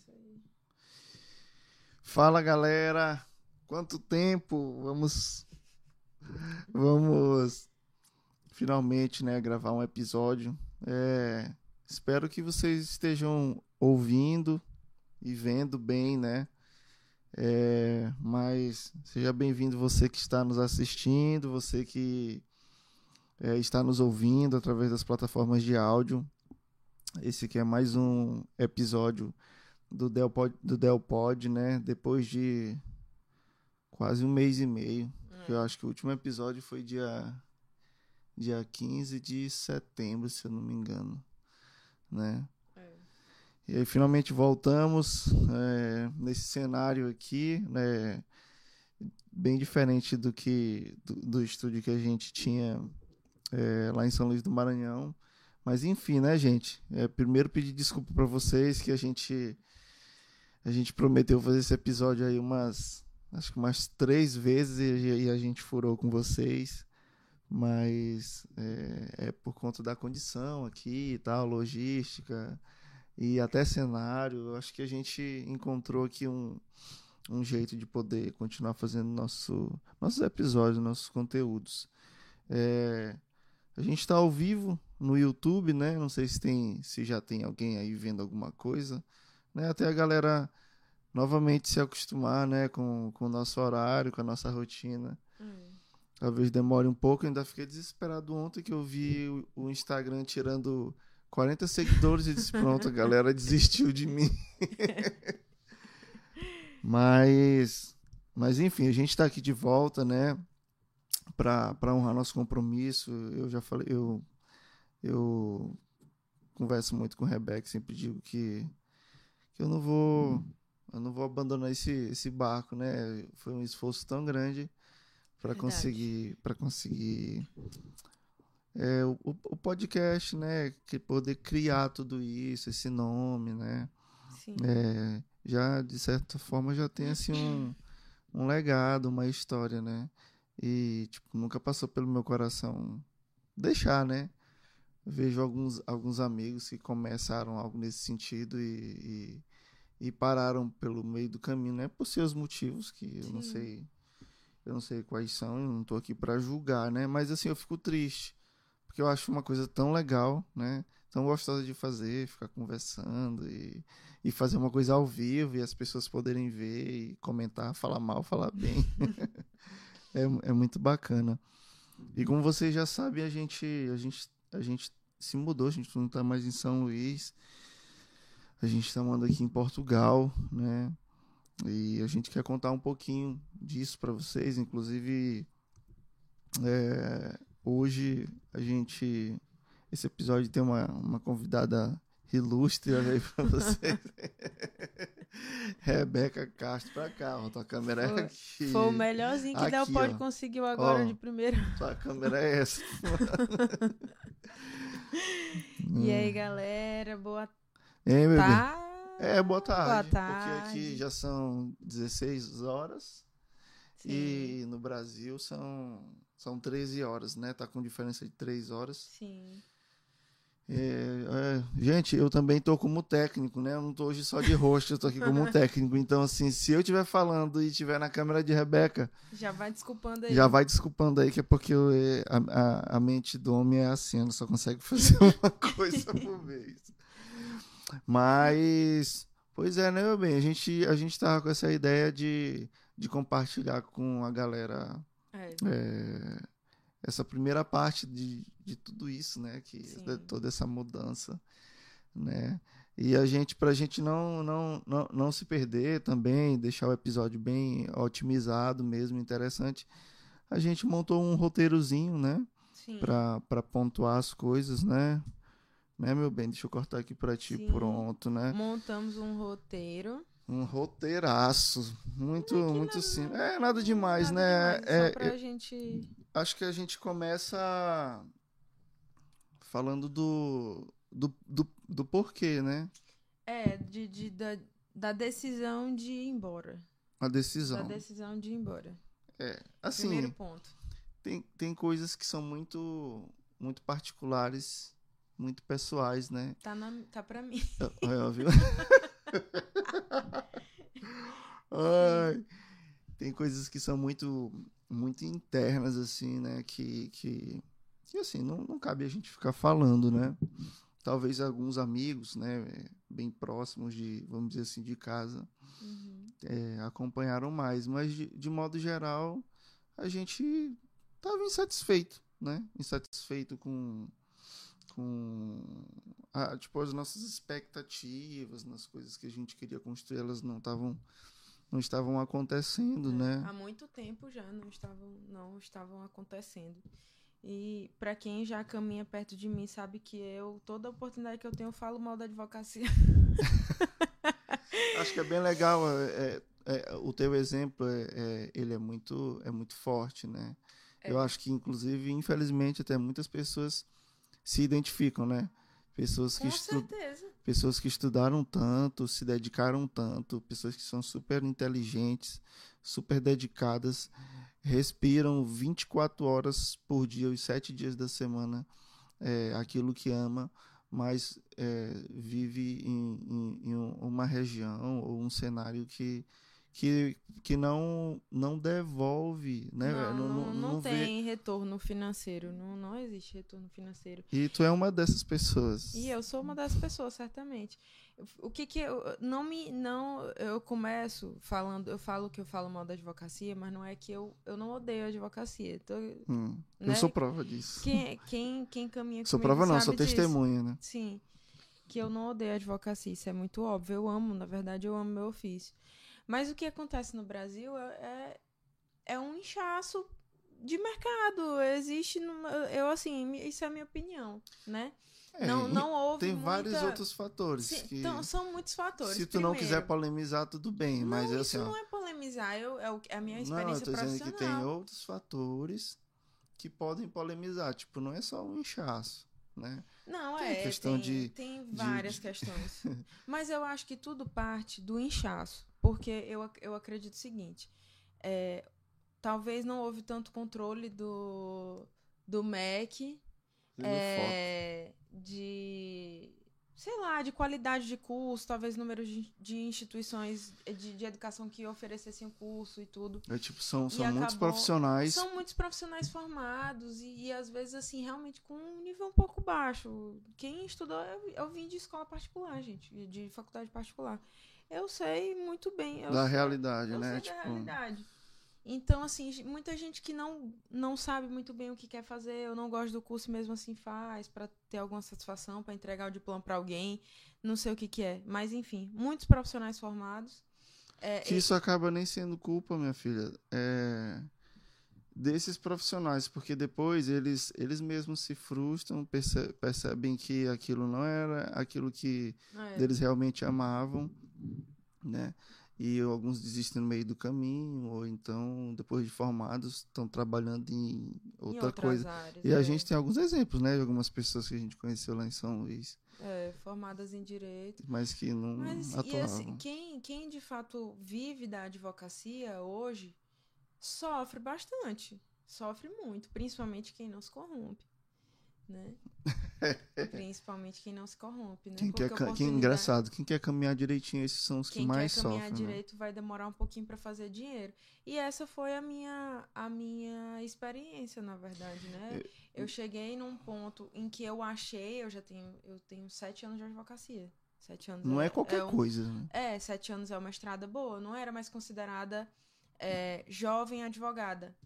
isso aí. Fala galera, quanto tempo? Vamos, vamos finalmente, né, gravar um episódio. É, espero que vocês estejam ouvindo e vendo bem, né? É, mas seja bem-vindo você que está nos assistindo, você que é, está nos ouvindo através das plataformas de áudio. Esse aqui é mais um episódio do Delpod, do Delpod né? Depois de quase um mês e meio. Hum. Eu acho que o último episódio foi dia, dia 15 de setembro, se eu não me engano. Né? É. E aí finalmente voltamos é, nesse cenário aqui, né? Bem diferente do que do, do estúdio que a gente tinha é, lá em São Luís do Maranhão. Mas enfim, né, gente? É, primeiro pedir desculpa para vocês que a gente a gente prometeu fazer esse episódio aí umas acho que umas três vezes e, a gente furou com vocês, mas é, é, por conta da condição aqui e tal, logística e até cenário. Acho que a gente encontrou aqui um um jeito de poder continuar fazendo nosso, nossos episódios, nossos conteúdos. É, a gente está ao vivo no YouTube, né? Não sei se tem, se já tem alguém aí vendo alguma coisa, né? Até a galera novamente se acostumar, né, com, com o nosso horário, com a nossa rotina. Hum. Talvez demore um pouco. Eu ainda fiquei desesperado ontem que eu vi o, o Instagram tirando 40 seguidores e disse: pronto, a galera desistiu de mim. mas, mas enfim, a gente está aqui de volta, né? para honrar nosso compromisso. Eu já falei, eu, eu converso muito com o Rebeca, sempre digo que, que eu não vou eu não vou abandonar esse, esse barco, né? Foi um esforço tão grande para conseguir para conseguir é, o, o podcast, né? Que poder criar tudo isso, esse nome, né? Sim. É, já de certa forma já tem assim um, um legado, uma história, né? E, tipo, nunca passou pelo meu coração deixar, né? Vejo alguns, alguns amigos que começaram algo nesse sentido e, e, pararam pelo meio do caminho, né? Por seus motivos, que eu Sim. não sei. Eu não sei quais são, eu não tô aqui para julgar, né? Mas assim, eu fico triste. Porque eu acho uma coisa tão legal, né? Tão gostosa de fazer, ficar conversando e, e fazer uma coisa ao vivo e as pessoas poderem ver e comentar, falar mal, falar bem. É, é muito bacana. E como vocês já sabem, a gente, a gente, a gente se mudou, a gente não está mais em São Luís. A gente está morando aqui em Portugal, né? E a gente quer contar um pouquinho disso para vocês. Inclusive, é, hoje a gente. Esse episódio tem uma, uma convidada ilustre aí para vocês. Rebeca Castro pra cá, ó. Tua câmera foi, é aqui. Foi o melhorzinho que Del Pod conseguiu agora ó, de primeira. Tua câmera é essa. e aí, galera, boa Ei, tarde. É, boa tarde. Boa tarde. Porque aqui já são 16 horas. Sim. E no Brasil são, são 13 horas, né? Tá com diferença de 3 horas. Sim. É, é, gente, eu também tô como técnico, né? Eu não tô hoje só de rosto, eu tô aqui como técnico. Então, assim, se eu estiver falando e estiver na câmera de Rebeca. Já vai desculpando aí. Já vai desculpando aí, que é porque eu, é, a, a, a, mente do homem é assim, ela só consegue fazer uma coisa por vez. Mas, pois é, né, meu bem? A gente, a gente tava com essa ideia de, de compartilhar com a galera. É. é essa primeira parte de, de tudo isso, né? Que de toda essa mudança, né? E a gente, para a gente não, não, não, não se perder também, deixar o episódio bem otimizado mesmo, interessante, a gente montou um roteirozinho, né? Para pontuar as coisas, né? Né, meu bem? Deixa eu cortar aqui para ti, Sim. pronto, né? Montamos um roteiro. Um roteiraço. Muito, muito simples. É, nada demais, nada né? Demais, é, só pra é, gente acho que a gente começa falando do, do, do, do porquê, né? É, de, de, da, da decisão de ir embora. A decisão. Da decisão de ir embora. É, assim. Primeiro ponto. Tem, tem coisas que são muito, muito particulares, muito pessoais, né? Tá, na, tá pra mim. É, viu? Ai, tem coisas que são muito, muito internas, assim, né? Que, que, que assim, não, não cabe a gente ficar falando, né? Talvez alguns amigos, né? Bem próximos de, vamos dizer assim, de casa, Uhum. é, acompanharam mais. Mas, de, de modo geral, a gente estava insatisfeito, né? Insatisfeito com, com a, tipo, as nossas expectativas, nas coisas que a gente queria construir, elas não estavam não estavam acontecendo, É, né? Há muito tempo já não estavam, não estavam acontecendo. E para quem já caminha perto de mim sabe que eu, toda oportunidade que eu tenho, eu falo mal da advocacia. Acho que é bem legal. é, é, o teu exemplo, é, é, ele é muito, é muito forte, né? É. Eu acho que, inclusive, infelizmente, até muitas pessoas se identificam, né? Pessoas que, estu pessoas que estudaram tanto, se dedicaram tanto, pessoas que são super inteligentes, super dedicadas, respiram 24 horas por dia, os sete dias da semana, é, aquilo que ama, mas é, vive em, em- em um- uma região ou um cenário que, que, que não, não devolve, né? Não, não, não vê. tem retorno financeiro. Não, não existe retorno financeiro. E tu é uma dessas pessoas. E eu sou uma das pessoas, certamente. O que que eu não me não eu começo falando, eu falo que eu falo mal da advocacia, mas não é que eu, eu não odeio a advocacia. Tô, Hum, né? Eu sou prova disso. Quem quem quem caminha Sou prova não, sou disso. testemunha, né? Sim. Que eu não odeio a advocacia, isso é muito óbvio. Eu amo, na verdade, eu amo meu ofício. Mas o que acontece no Brasil é, é, é um inchaço de mercado. Existe. numa- Eu, assim, isso é a minha opinião, né? É, não, não houve. Tem vários muita- outros fatores. Sim, que, então, são muitos fatores. se tu não Primeiro, quiser polemizar, tudo bem. mas não, é isso assim, ó, não é polemizar, eu, é, é a minha Não, eu experiência tô dizendo que tem profissional. outros fatores que podem polemizar. Tipo, não é só um inchaço, né? Não, Tem é, questão tem, de- tem várias de- questões. Mas eu acho que tudo parte do inchaço. Porque eu, eu acredito o seguinte: é, talvez não houve tanto controle do, do MEC é, de. Sei lá, de qualidade de curso, talvez número de, de instituições de, de educação que oferecessem o curso e tudo. É, tipo, são, E são muitos acabou- profissionais. São muitos profissionais formados e, e, às vezes, assim, realmente com um nível um pouco baixo. Quem estudou, eu, eu vim de escola particular, gente, de faculdade particular. Eu sei muito bem. Da sei- realidade, eu né? sei Tipo, da realidade. Então, assim, muita gente que não, não sabe muito bem o que quer fazer, eu não gosto do curso e mesmo assim faz, pra ter alguma satisfação, pra entregar o diploma pra alguém, não sei o que que é. Mas, enfim, muitos profissionais formados. É, que isso acaba nem sendo culpa, minha filha, é, desses profissionais, porque depois eles, eles mesmos se frustram, perce- percebem que aquilo não era aquilo que é, eles realmente amavam, né? E alguns desistem no meio do caminho, ou então, depois de formados, estão trabalhando em em outra outras coisa. áreas, E a é. gente tem alguns exemplos, né? De algumas pessoas que a gente conheceu lá em São Luís, É, formadas em direito. mas que não Mas e atuavam. assim, quem, quem de fato vive da advocacia hoje sofre bastante. Sofre muito, principalmente quem não se corrompe. Né? principalmente quem não se corrompe, né? Quem Porque quer, quem, oportunidade- engraçado, quem quer caminhar direitinho, esses são os que Quem mais quer caminhar sofrem. né? direito vai demorar um pouquinho para fazer dinheiro. E essa foi a minha, a minha experiência, na verdade, né? Eu cheguei num ponto em que eu achei, eu já tenho, eu tenho sete anos de advocacia. Sete anos Não é qualquer um- coisa, né? É, sete anos é uma estrada boa. Eu não era mais considerada é, jovem advogada,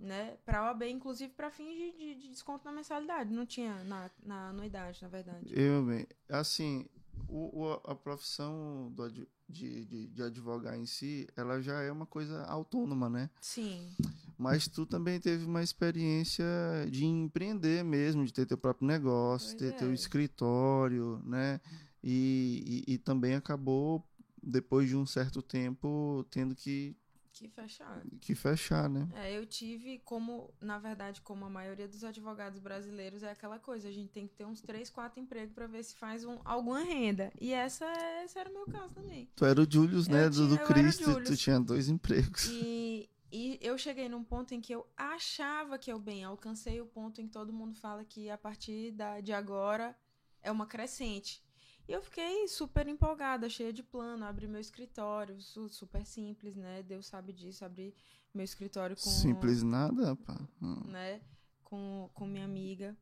né? Pra OAB, inclusive para fins de, de- de desconto na mensalidade. Não tinha na, na anuidade, na verdade. Eu, bem, assim, o, o- a profissão do de, de, de advogar em si, ela já é uma coisa autônoma, né? Sim, Mas tu também teve uma experiência de empreender mesmo, de ter teu próprio negócio, Pois ter teu é. escritório, né? E, e, e também acabou, depois de um certo tempo, tendo que, que fechar. que fechar, né? É, eu tive como, na verdade, como a maioria dos advogados brasileiros, é aquela coisa, a gente tem que ter uns três, quatro empregos para ver se faz um, alguma renda. E essa, esse era o meu caso também. Tu era o Julius, Eu né? Do, tinha- do eu era o Cristo, tu tinha dois empregos. E, e eu cheguei num ponto em que eu achava que eu bem alcancei o ponto em que todo mundo fala que a partir da, de agora é uma crescente. E eu fiquei super empolgada, cheia de plano, abri meu escritório, su- super simples, né? Deus sabe disso, abri meu escritório com Simples nada, pá. Hum. né? Com, com minha amiga.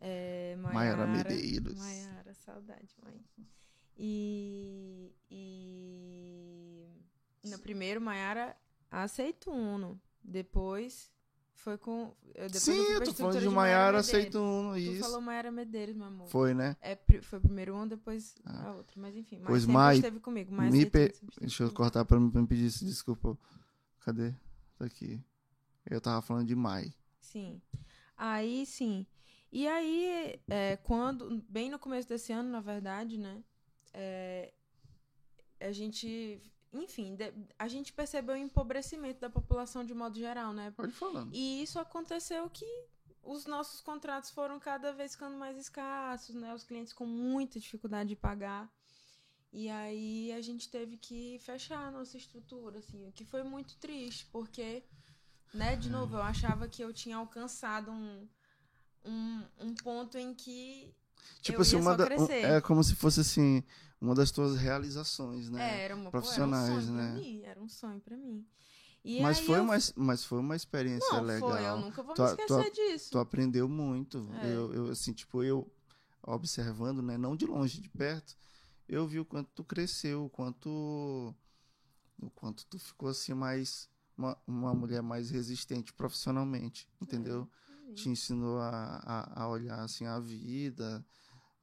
É, Maiara Maiara Medeiros. Maiara, saudade, mãe. E, e no primeiro, Maiara aceitou Uno. Depois foi com. eu- Sim, eu tô falando de Maiara, aceito um, Tu isso. falou Maiara Medeiros, meu amor. Foi, né? É, foi primeiro um, depois Ah. a outra. Mas enfim, Pois, sempre Mai, esteve comigo. Mai me pe- Deixa eu cortar pra me pedir desculpa. Cadê? Tá aqui. Eu tava falando de Mai. Sim. Aí, sim. E aí, é, quando, bem no começo desse ano, na verdade, né? é, a gente, enfim, de- a gente percebeu o empobrecimento da população de modo geral, né? Pode falar. E isso aconteceu que os nossos contratos foram cada vez ficando mais escassos, né? Os clientes com muita dificuldade de pagar. E aí a gente teve que fechar a nossa estrutura, assim, o que foi muito triste, porque, né, de novo, eu achava que eu tinha alcançado um, um, um ponto em que Tipo eu assim, uma da, um- é como se fosse assim, uma das tuas realizações, é, né? era, uma, profissionais, pô, era um sonho né? pra mim, era um sonho pra mim. E mas, foi eu- uma, mas foi uma experiência Não, legal. foi, eu nunca vou Tu- me tu- esquecer disso. Tu aprendeu muito. É. Eu, eu, assim, tipo, eu observando, né? Não de longe, de perto, eu vi o quanto tu cresceu, o quanto. O quanto tu ficou assim mais. Uma, uma mulher mais resistente profissionalmente, entendeu? É. Te ensinou a, a, a olhar assim a vida,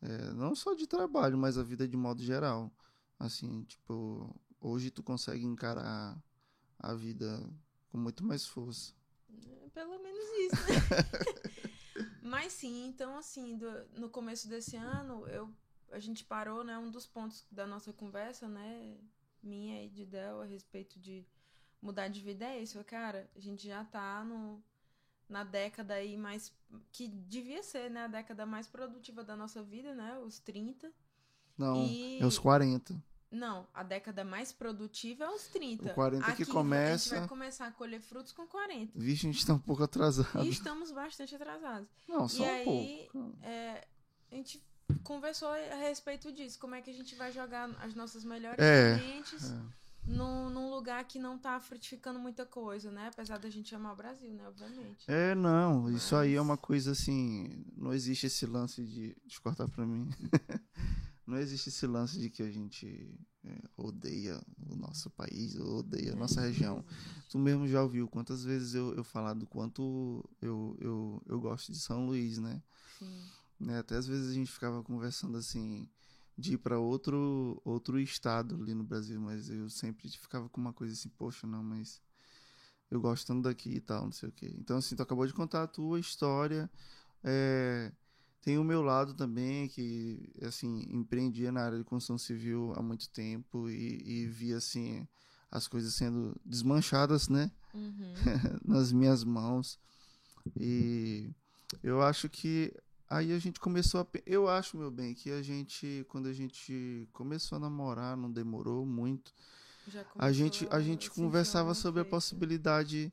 é, não só de trabalho, mas a vida de modo geral. Assim, tipo, hoje tu consegue encarar a vida com muito mais força. É, Pelo menos isso. né? Mas sim, então assim, do- no começo desse ano, eu, a gente parou, né? Um dos pontos da nossa conversa, né? Minha e de Del a respeito de mudar de vida é isso. Cara, a gente já tá no, na década aí mais. que devia ser, né? A década mais produtiva da nossa vida, né? Os 30. Não, E- é os 40. Não, a década mais produtiva é os 30. O 40 que Aqui, A começa- gente vai começar a colher frutos com 40. Vixe, a gente tá um pouco atrasado. E estamos bastante atrasados. Não, só e um aí, pouco. é, a gente conversou a respeito disso. Como é que a gente vai jogar as nossas melhores É, sementes é. Num, num lugar que não tá frutificando muita coisa, né? Apesar da gente amar o Brasil, né? Obviamente. É, não, isso aí é Mas- uma coisa assim. Não existe esse lance de. Deixa eu cortar pra mim. não existe esse lance de que a gente é, odeia o nosso país, ou odeia a nossa região. Tu mesmo já ouviu quantas vezes eu, eu falar do quanto eu, eu, eu gosto de São Luís, né? Sim. né? Até às vezes a gente ficava conversando assim de ir para outro outro estado ali no Brasil, mas eu sempre ficava com uma coisa assim, poxa, não, mas eu gosto tanto daqui e tal, não sei o quê. Então assim, tu acabou de contar a tua história, é, tem o meu lado também que assim empreendia na área de construção civil há muito tempo e, e via assim as coisas sendo desmanchadas, né? Uhum. nas minhas mãos. E eu acho que aí a gente começou a. Eu acho, meu bem, que a gente, quando a gente começou a namorar, não demorou muito. A gente, a gente conversava sobre a possibilidade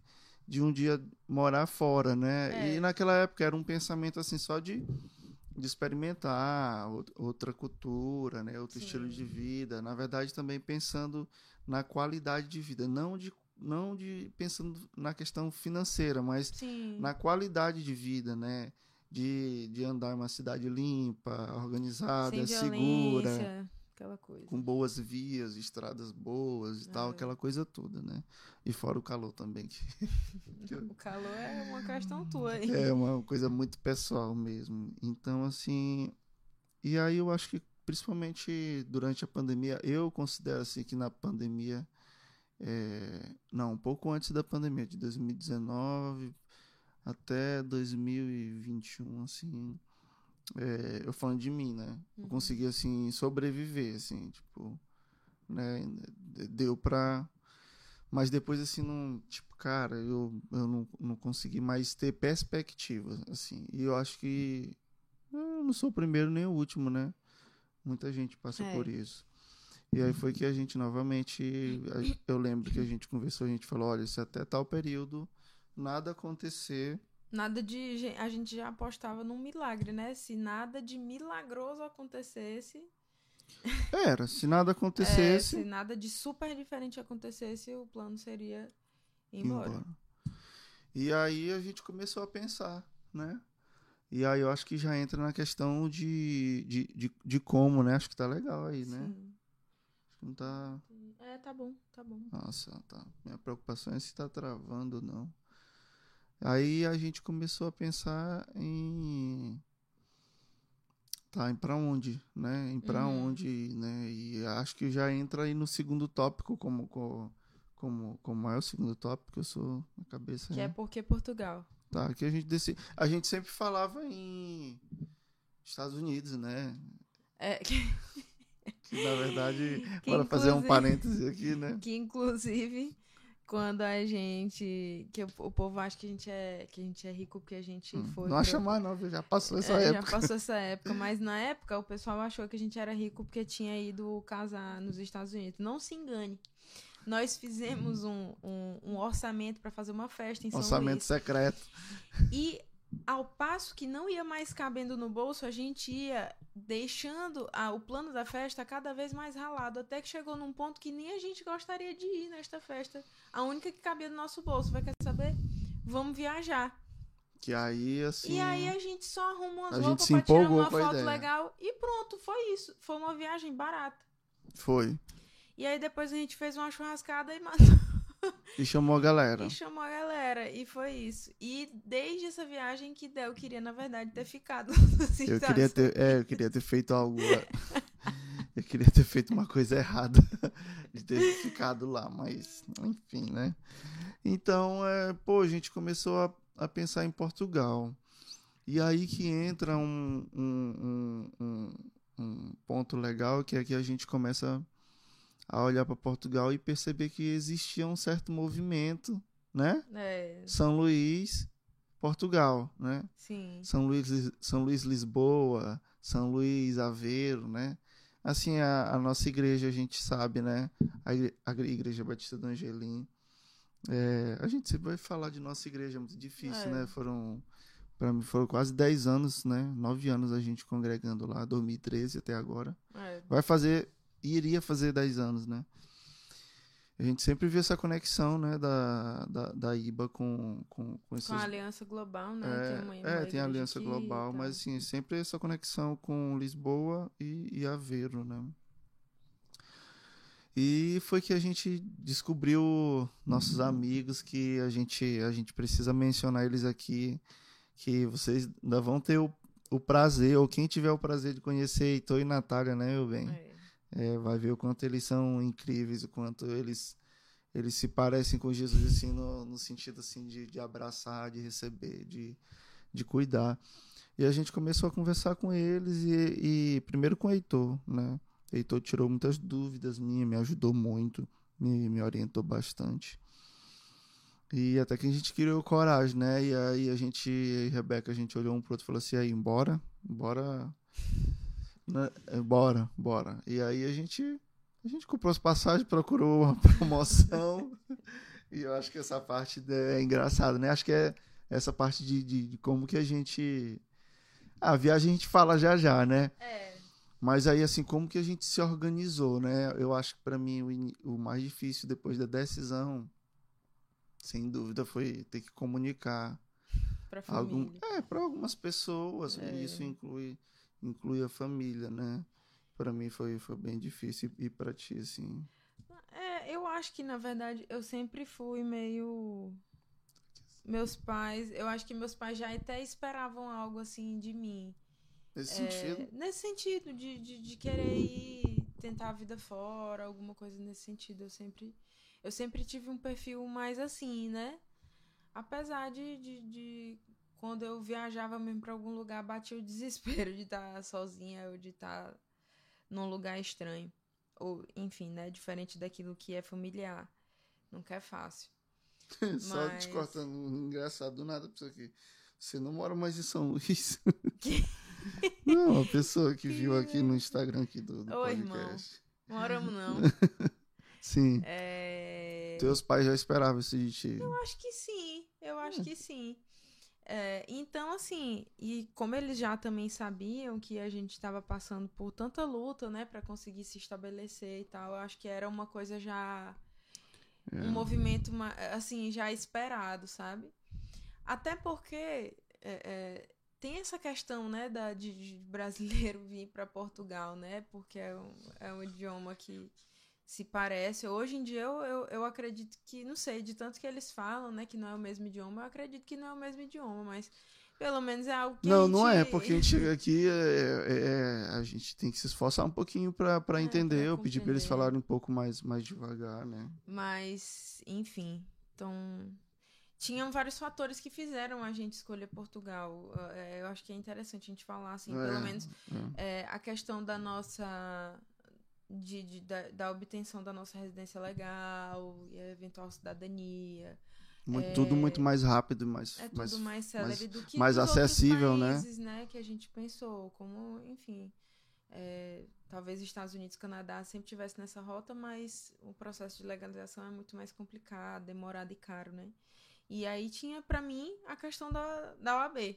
de um dia morar fora, né? É. E naquela época era um pensamento assim só de, de experimentar ou- outra cultura, né? Outro Sim. estilo de vida. Na verdade, também pensando na qualidade de vida, não de não de pensando na questão financeira, mas Sim. na qualidade de vida, né? De, de andar uma cidade limpa, organizada, segura aquela coisa. com boas vias, estradas boas e tal, É. aquela coisa toda, né? E fora o calor também, que O calor é uma questão tua aí. é uma coisa muito pessoal mesmo. Então, assim, e aí eu acho que principalmente durante a pandemia, eu considero assim que na pandemia, é, não, um pouco antes da pandemia, de 2019 até 2021, assim, é, eu falando de mim, né? Eu Uhum. consegui, assim, sobreviver, assim, tipo, né? Deu pra. Mas depois, assim, não. Tipo, cara, eu, eu não, não consegui mais ter perspectiva, assim. E eu acho que. Eu não sou o primeiro nem o último, né? Muita gente passa É. por isso. E aí foi que a gente novamente. Eu lembro que a gente conversou, a gente falou: olha, se até tal período nada acontecer. Nada de. A gente já apostava num milagre, né? Se nada de milagroso acontecesse, Era, se nada É, acontecesse, se nada de super diferente acontecesse, o plano seria ir ir embora. embora. E aí a gente começou a pensar, né? E aí eu acho que já entra na questão de, de, de, de como, né? Acho que tá legal aí, né? Sim. Acho que não tá. É, tá bom, tá bom. Nossa, tá. Minha preocupação é se tá travando ou não. Aí a gente começou a pensar em. Tá, em pra onde, né? Em pra Uhum. onde, né? E acho que já entra aí no segundo tópico, como, co- como, como é o segundo tópico, eu sou na cabeça. Que é né? porque Portugal. Tá, que a gente decide. A gente sempre falava em Estados Unidos, né? É, Que na verdade, Que para fazer um parêntese aqui, né? que inclusive quando a gente que o, povo acha que a gente é que a gente é rico porque a gente Hum, foi não acha mais, não, já passou essa É, época. Já passou essa época, mas na época o pessoal achou que a gente era rico porque tinha ido casar nos Estados Unidos. Não se engane. Nós fizemos um, um, um orçamento para fazer uma festa em São Orçamento secreto. E ao passo que não ia mais cabendo no bolso, a gente ia deixando a- o plano da festa cada vez mais ralado, até que chegou num ponto que nem a gente gostaria de ir nesta festa. A única que cabia no nosso bolso, vai quer saber? Vamos viajar. Que aí, assim. E aí a gente só arrumou as A gente roupas pra tirar uma foto ideia. legal e pronto, foi isso. Foi uma viagem barata. Foi. E aí depois a gente fez uma churrascada e matou E chamou a galera. e chamou a galera. E foi isso. E desde essa viagem que Del queria, na verdade, ter ficado Eu queria ter, é, eu queria ter feito algo. eu queria ter feito uma coisa errada de ter ficado lá, mas enfim, né? Então, é, pô, a gente começou a, a pensar em Portugal. E aí que entra um, um, um, um, um ponto legal, que é que a gente começa a olhar para Portugal e perceber que existia um certo movimento, né? É, São Luís, Portugal, né? sim. São Luís, São Luís Lisboa, São Luís Aveiro, né? Assim, a, a nossa igreja, a gente sabe, né? A, igre- a Igreja Batista do Angelim. É, a gente sempre vai falar de nossa igreja, é muito difícil, É. né? Foram, para mim, foram quase 10 anos, né? 9 anos a gente congregando lá, 2013 até agora. É, Vai fazer, iria fazer 10 anos, né? A gente sempre vê essa conexão, né, da, da, da IBA com, com, com esses com a Aliança Global, né? é, tem uma, é, tem a Aliança aqui Global, mas assim, sempre essa conexão com Lisboa e, e Aveiro, né? E foi que a gente descobriu nossos amigos que a gente, a gente precisa mencionar eles aqui, que vocês ainda vão ter o, o prazer, ou quem tiver o prazer de conhecer Heitor e Natália, né, meu bem? É. É, vai ver o quanto eles são incríveis, o quanto eles eles se parecem com Jesus assim no, no sentido assim de, de abraçar, de receber, de, de cuidar. E a gente começou a conversar com eles e, e primeiro com o Heitor, né? Heitor tirou muitas dúvidas minhas, me ajudou muito, me, me orientou bastante. E até que a gente criou coragem, né? E aí a gente, e Rebeca, a gente olhou um pro outro e falou assim, aí, bora, bora, né? É, bora, bora. E aí a gente, a gente comprou as passagens, procurou uma promoção. e eu acho que essa parte é engraçada, né? Acho que é essa parte de, de, de como que a gente... Ah, a viagem a gente fala já já, né? É, Mas aí, assim, como que a gente se organizou, né? Eu acho que para mim o, o mais difícil depois da decisão, sem dúvida, foi ter que comunicar pra algum, família. é, para algumas pessoas. É. Isso inclui, inclui a família, né? Para mim foi, foi bem difícil e para ti, assim. É, eu acho que, na verdade, eu sempre fui meio. Meus pais, eu acho que meus pais já até esperavam algo assim de mim. Nesse É, sentido. Nesse sentido, de, de, de querer ir tentar a vida fora, alguma coisa nesse sentido. Eu sempre, eu sempre tive um perfil mais assim, né? Apesar de, de, de quando eu viajava mesmo pra algum lugar, batia o desespero de estar sozinha ou de estar num lugar estranho. Ou, enfim, né? Diferente daquilo que é familiar. Nunca é fácil. Só mas- te cortando, engraçado do nada pra isso aqui. Você não mora mais em São Luís? Que- Não, a pessoa que Que viu aqui no Instagram aqui do, do Ô, irmão. podcast. Moramos não. Sim. É... Teus pais já esperavam isso de ti. Eu acho que sim, eu acho Hum. que sim. É, então, assim, e como eles já também sabiam que a gente estava passando por tanta luta, né, para conseguir se estabelecer e tal, eu acho que era uma coisa já. É. Um movimento, assim, já esperado, sabe? Até porque é, é, tem essa questão, né, da, de, de brasileiro vir para Portugal, né, porque é um, é um idioma que se parece. Hoje em dia eu, eu, eu, acredito que, não sei, de tanto que eles falam, né, que não é o mesmo idioma, eu acredito que não é o mesmo idioma, mas pelo menos é algo que Não, gente... não é, porque a gente chega aqui, é, é, é, a gente tem que se esforçar um pouquinho para é, entender. eu pedi para eles falarem um pouco mais, mais devagar, né? Mas, enfim, então tinham vários fatores que fizeram a gente escolher Portugal. É, eu acho que é interessante a gente falar, assim, pelo é, menos a questão da nossa de, de da, da, obtenção da nossa residência legal e a eventual cidadania. Muito, é, tudo muito mais rápido, mais, é tudo mais, mais célebre do que mais acessível, né? países, né? né? Que a gente pensou, como, enfim, é, talvez Estados Unidos, Canadá sempre tivesse nessa rota, mas o processo de legalização é muito mais complicado, demorado e caro, né? E aí tinha para mim a questão da, da OAB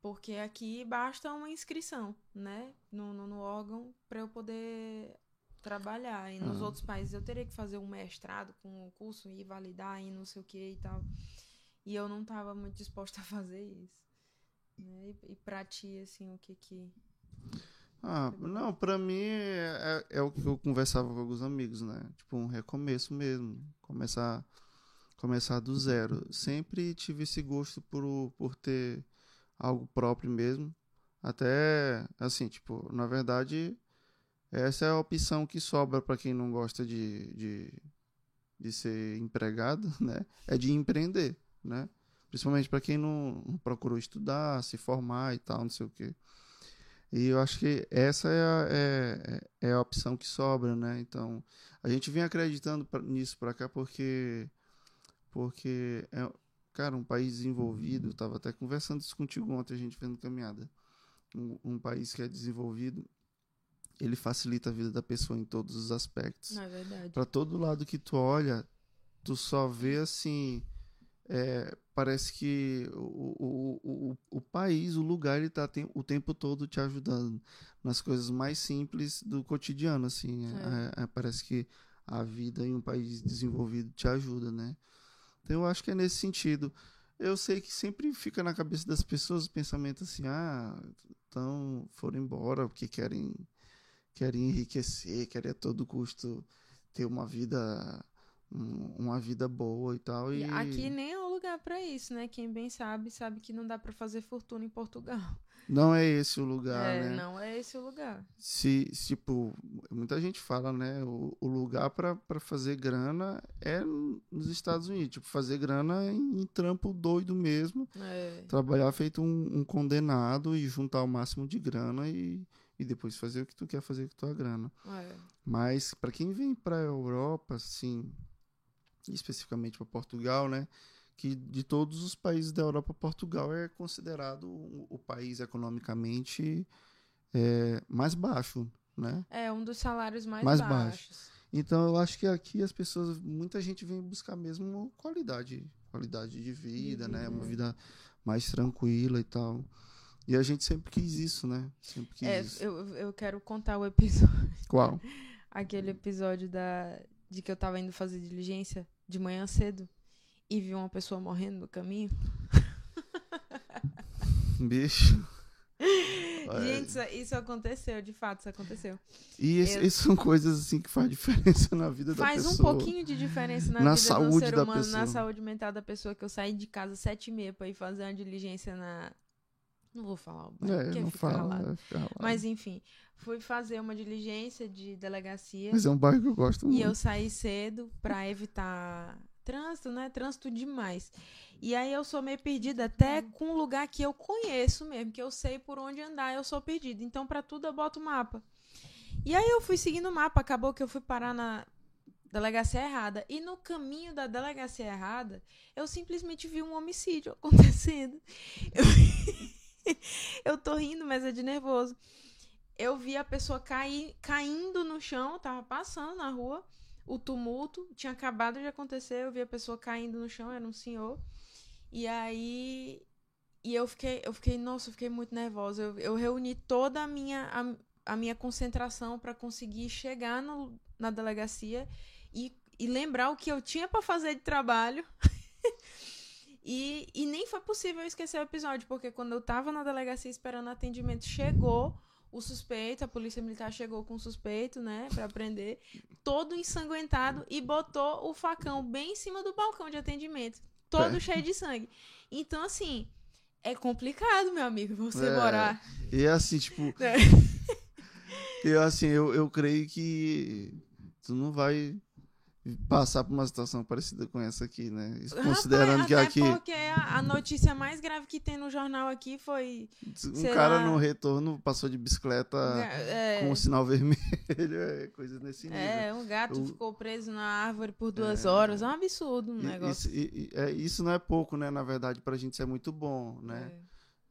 porque aqui basta uma inscrição, né? No, no, no órgão para eu poder trabalhar. E nos uhum. outros países eu teria que fazer um mestrado com o curso e validar e não sei o que e tal. E eu não estava muito disposta a fazer isso. Né? E, e pra ti, assim, o que que. Ah, não, pra mim é, é, é, o que eu conversava com alguns amigos, né? Tipo, um recomeço mesmo. Começar, começar do zero. Sempre tive esse gosto por, por ter algo próprio mesmo. Até, assim, tipo, na verdade, essa é a opção que sobra para quem não gosta de, de, de ser empregado, né? É de empreender, né? Principalmente para quem não, não, procurou estudar, se formar e tal, não sei o quê. E eu acho que essa é a, é, é a opção que sobra, né? Então, a gente vem acreditando nisso para cá porque porque é, Cara, um país desenvolvido, estava até conversando isso contigo ontem, a gente vendo caminhada. Um, um, país que é desenvolvido, ele facilita a vida da pessoa em todos os aspectos. É verdade. Para todo lado que tu olha, tu só vê assim. É, parece que o, o, o, o país, o lugar, ele tá tem, o tempo todo te ajudando nas coisas mais simples do cotidiano, assim. É. É, é parece que a vida em um país desenvolvido te ajuda, né? Então eu acho que é nesse sentido. Eu sei que sempre fica na cabeça das pessoas o pensamento assim, ah, então foram embora porque querem querem enriquecer, querem a todo custo ter uma vida uma vida boa e tal e aqui nem é o lugar para isso, né? Quem bem sabe sabe que não dá para fazer fortuna em Portugal. Não é esse o lugar, é, né? Não é esse o lugar. Se, tipo, muita gente fala, né? O, o lugar para fazer grana é nos Estados Unidos. Tipo, fazer grana em, em trampo doido mesmo. É. Trabalhar feito um, um, condenado e juntar o máximo de grana e, e depois fazer o que tu quer fazer com tua grana. É. Mas para quem vem para Europa, assim, especificamente para Portugal, né? Que de todos os países da Europa, Portugal é considerado o, o país economicamente é, mais baixo, né? É um dos salários mais, mais baixos. baixos. Então eu acho que aqui as pessoas, muita gente vem buscar mesmo qualidade, qualidade de vida, né? Uma vida mais tranquila e tal. E a gente sempre quis isso, né? Sempre quis é, isso. Eu, eu quero contar o episódio. Qual? Aquele episódio da de que eu tava indo fazer diligência de manhã cedo e vi uma pessoa morrendo no caminho. Bicho. Gente, isso, isso, aconteceu, de fato, isso aconteceu. E esse, eu... são coisas assim que faz diferença na vida faz da pessoa. Faz um pouquinho de diferença na, na vida saúde do ser da humano, pessoa. na saúde mental da pessoa, que eu saí de casa sete e meia pra ir fazer uma diligência na... Não vou falar o bairro, é, não fala, Mas enfim, fui fazer uma diligência de delegacia. Mas é um bairro que eu gosto muito. E eu saí cedo pra evitar Trânsito, né? Trânsito demais. E aí eu sou meio perdida até com um lugar que eu conheço mesmo, que eu sei por onde andar, eu sou perdida. Então, para tudo eu boto o mapa. E aí eu fui seguindo o mapa, acabou que eu fui parar na delegacia errada. E no caminho da delegacia errada, eu simplesmente vi um homicídio acontecendo. Eu, eu tô rindo, mas é de nervoso. Eu vi a pessoa cair, caindo no chão, tava passando na rua o tumulto tinha acabado de acontecer, eu vi a pessoa caindo no chão, era um senhor. E aí e eu fiquei, eu fiquei, nossa, eu fiquei muito nervosa. Eu, eu reuni toda a minha, a, a minha concentração para conseguir chegar no, na delegacia e, e lembrar o que eu tinha para fazer de trabalho. e, e nem foi possível esquecer o episódio, porque quando eu tava na delegacia esperando atendimento, chegou o suspeito, a polícia militar chegou com o suspeito, né, para prender, todo ensanguentado e botou o facão bem em cima do balcão de atendimento, todo é. cheio de sangue. Então, assim, é complicado, meu amigo, você é. morar. E é assim, tipo. É. eu, assim, eu, eu creio que tu não vai passar por uma situação parecida com essa aqui, né? Considerando Rapaz, que aqui. Porque a notícia mais grave que tem no jornal aqui foi. Um cara lá... no retorno passou de bicicleta é... com o sinal vermelho, é coisa nesse nível. É, um gato Eu... ficou preso na árvore por duas é... horas. É um absurdo um negócio. Isso, é, isso não é pouco, né? Na verdade, pra gente isso é muito bom, né?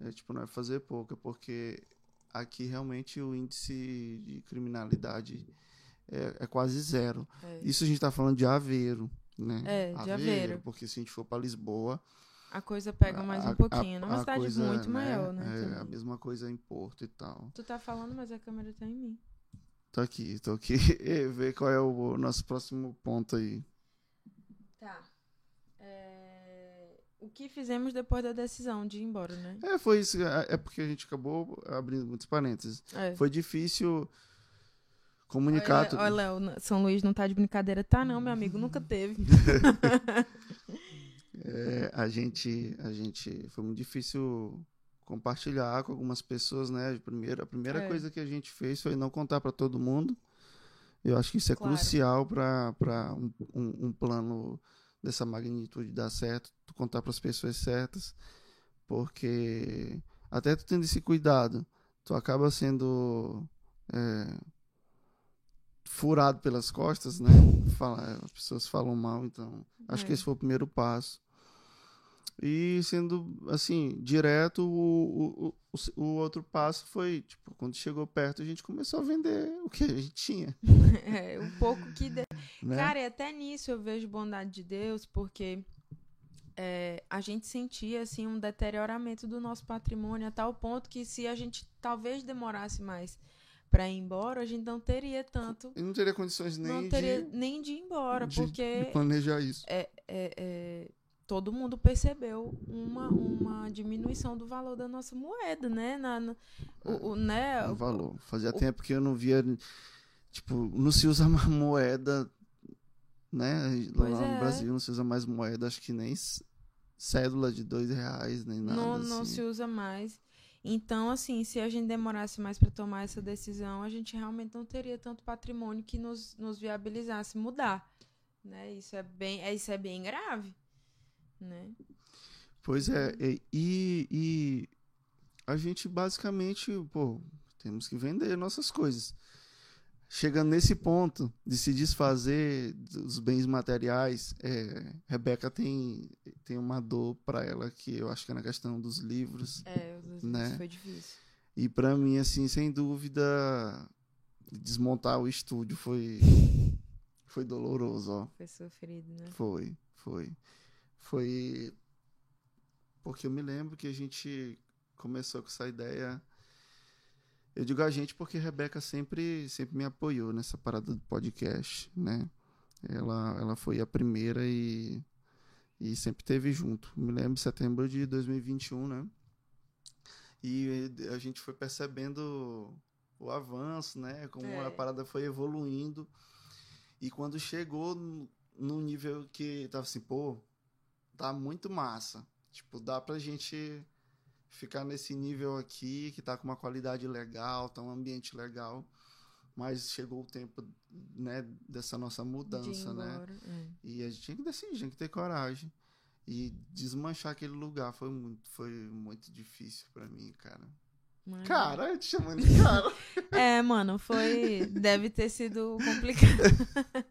É. é tipo, não é fazer pouco, é porque aqui realmente o índice de criminalidade é, é quase zero. É. Isso a gente está falando de Aveiro, né? É, de Aveiro, Aveiro. Porque se a gente for para Lisboa. A coisa pega mais um pouquinho. É uma cidade coisa, muito né, maior, né? É, a mesma coisa em Porto e tal. Tu tá falando, mas a câmera tá em mim. Tô aqui, tô aqui. ver qual é o nosso próximo ponto aí. Tá. É... O que fizemos depois da decisão de ir embora, né? É, foi isso. É, é porque a gente acabou abrindo muitos parênteses. É. Foi difícil comunicar. Olha, olha, Léo, São Luís não tá de brincadeira, tá não, meu amigo, nunca teve. é, a gente, a gente, foi muito difícil compartilhar com algumas pessoas, né? Primeiro, a primeira é. coisa que a gente fez foi não contar para todo mundo. Eu acho que isso é claro. crucial para um, um, um, plano dessa magnitude dar certo, tu contar para as pessoas certas, porque até tu tendo esse cuidado, tu acaba sendo é, furado pelas costas, né? Fala, as pessoas falam mal, então acho é. que esse foi o primeiro passo. E sendo assim, direto, o, o, o, o, outro passo foi, tipo, quando chegou perto, a gente começou a vender o que a gente tinha. É, um pouco que. De... Né? Cara, e até nisso eu vejo bondade de Deus, porque é, a gente sentia assim um deterioramento do nosso patrimônio a tal ponto que se a gente talvez demorasse mais para ir embora, a gente não teria tanto. E não teria condições nem não teria de, nem de ir embora, de, porque de planejar isso. É, é, é, todo mundo percebeu uma, uma diminuição do valor da nossa moeda, né? Na, na o, o, né? O valor. Fazia o, tempo que eu não via, tipo, não se usa mais moeda, né? Lá no é. Brasil não se usa mais moeda, acho que nem cédula de dois reais, nem nada. Não, assim. não se usa mais. Então, assim, se a gente demorasse mais para tomar essa decisão, a gente realmente não teria tanto patrimônio que nos, nos viabilizasse mudar. Né? Isso, é bem, é, isso é bem grave. Né? Pois é, e, e a gente basicamente, pô, temos que vender nossas coisas chegando nesse ponto de se desfazer dos bens materiais, é, Rebeca tem, tem uma dor para ela que eu acho que é na questão dos livros. É, os né? livros foi difícil. E para mim, assim, sem dúvida, desmontar o estúdio foi foi doloroso, ó. Foi sofrido, né? Foi, foi. Foi porque eu me lembro que a gente começou com essa ideia eu digo a gente porque a Rebeca sempre, sempre me apoiou nessa parada do podcast, né? Ela, ela foi a primeira e, e sempre teve junto. Me lembro de setembro de 2021, né? E a gente foi percebendo o avanço, né? Como é. a parada foi evoluindo. E quando chegou no nível que tava assim, pô, tá muito massa. Tipo, dá pra gente ficar nesse nível aqui, que está com uma qualidade legal, tá um ambiente legal. Mas chegou o tempo, né, dessa nossa mudança, né? É. E a gente tinha que decidir, tinha que ter coragem. E desmanchar aquele lugar foi muito, foi muito difícil para mim, cara. Mano. Cara, eu te chamando de cara. é, mano, foi. Deve ter sido complicado.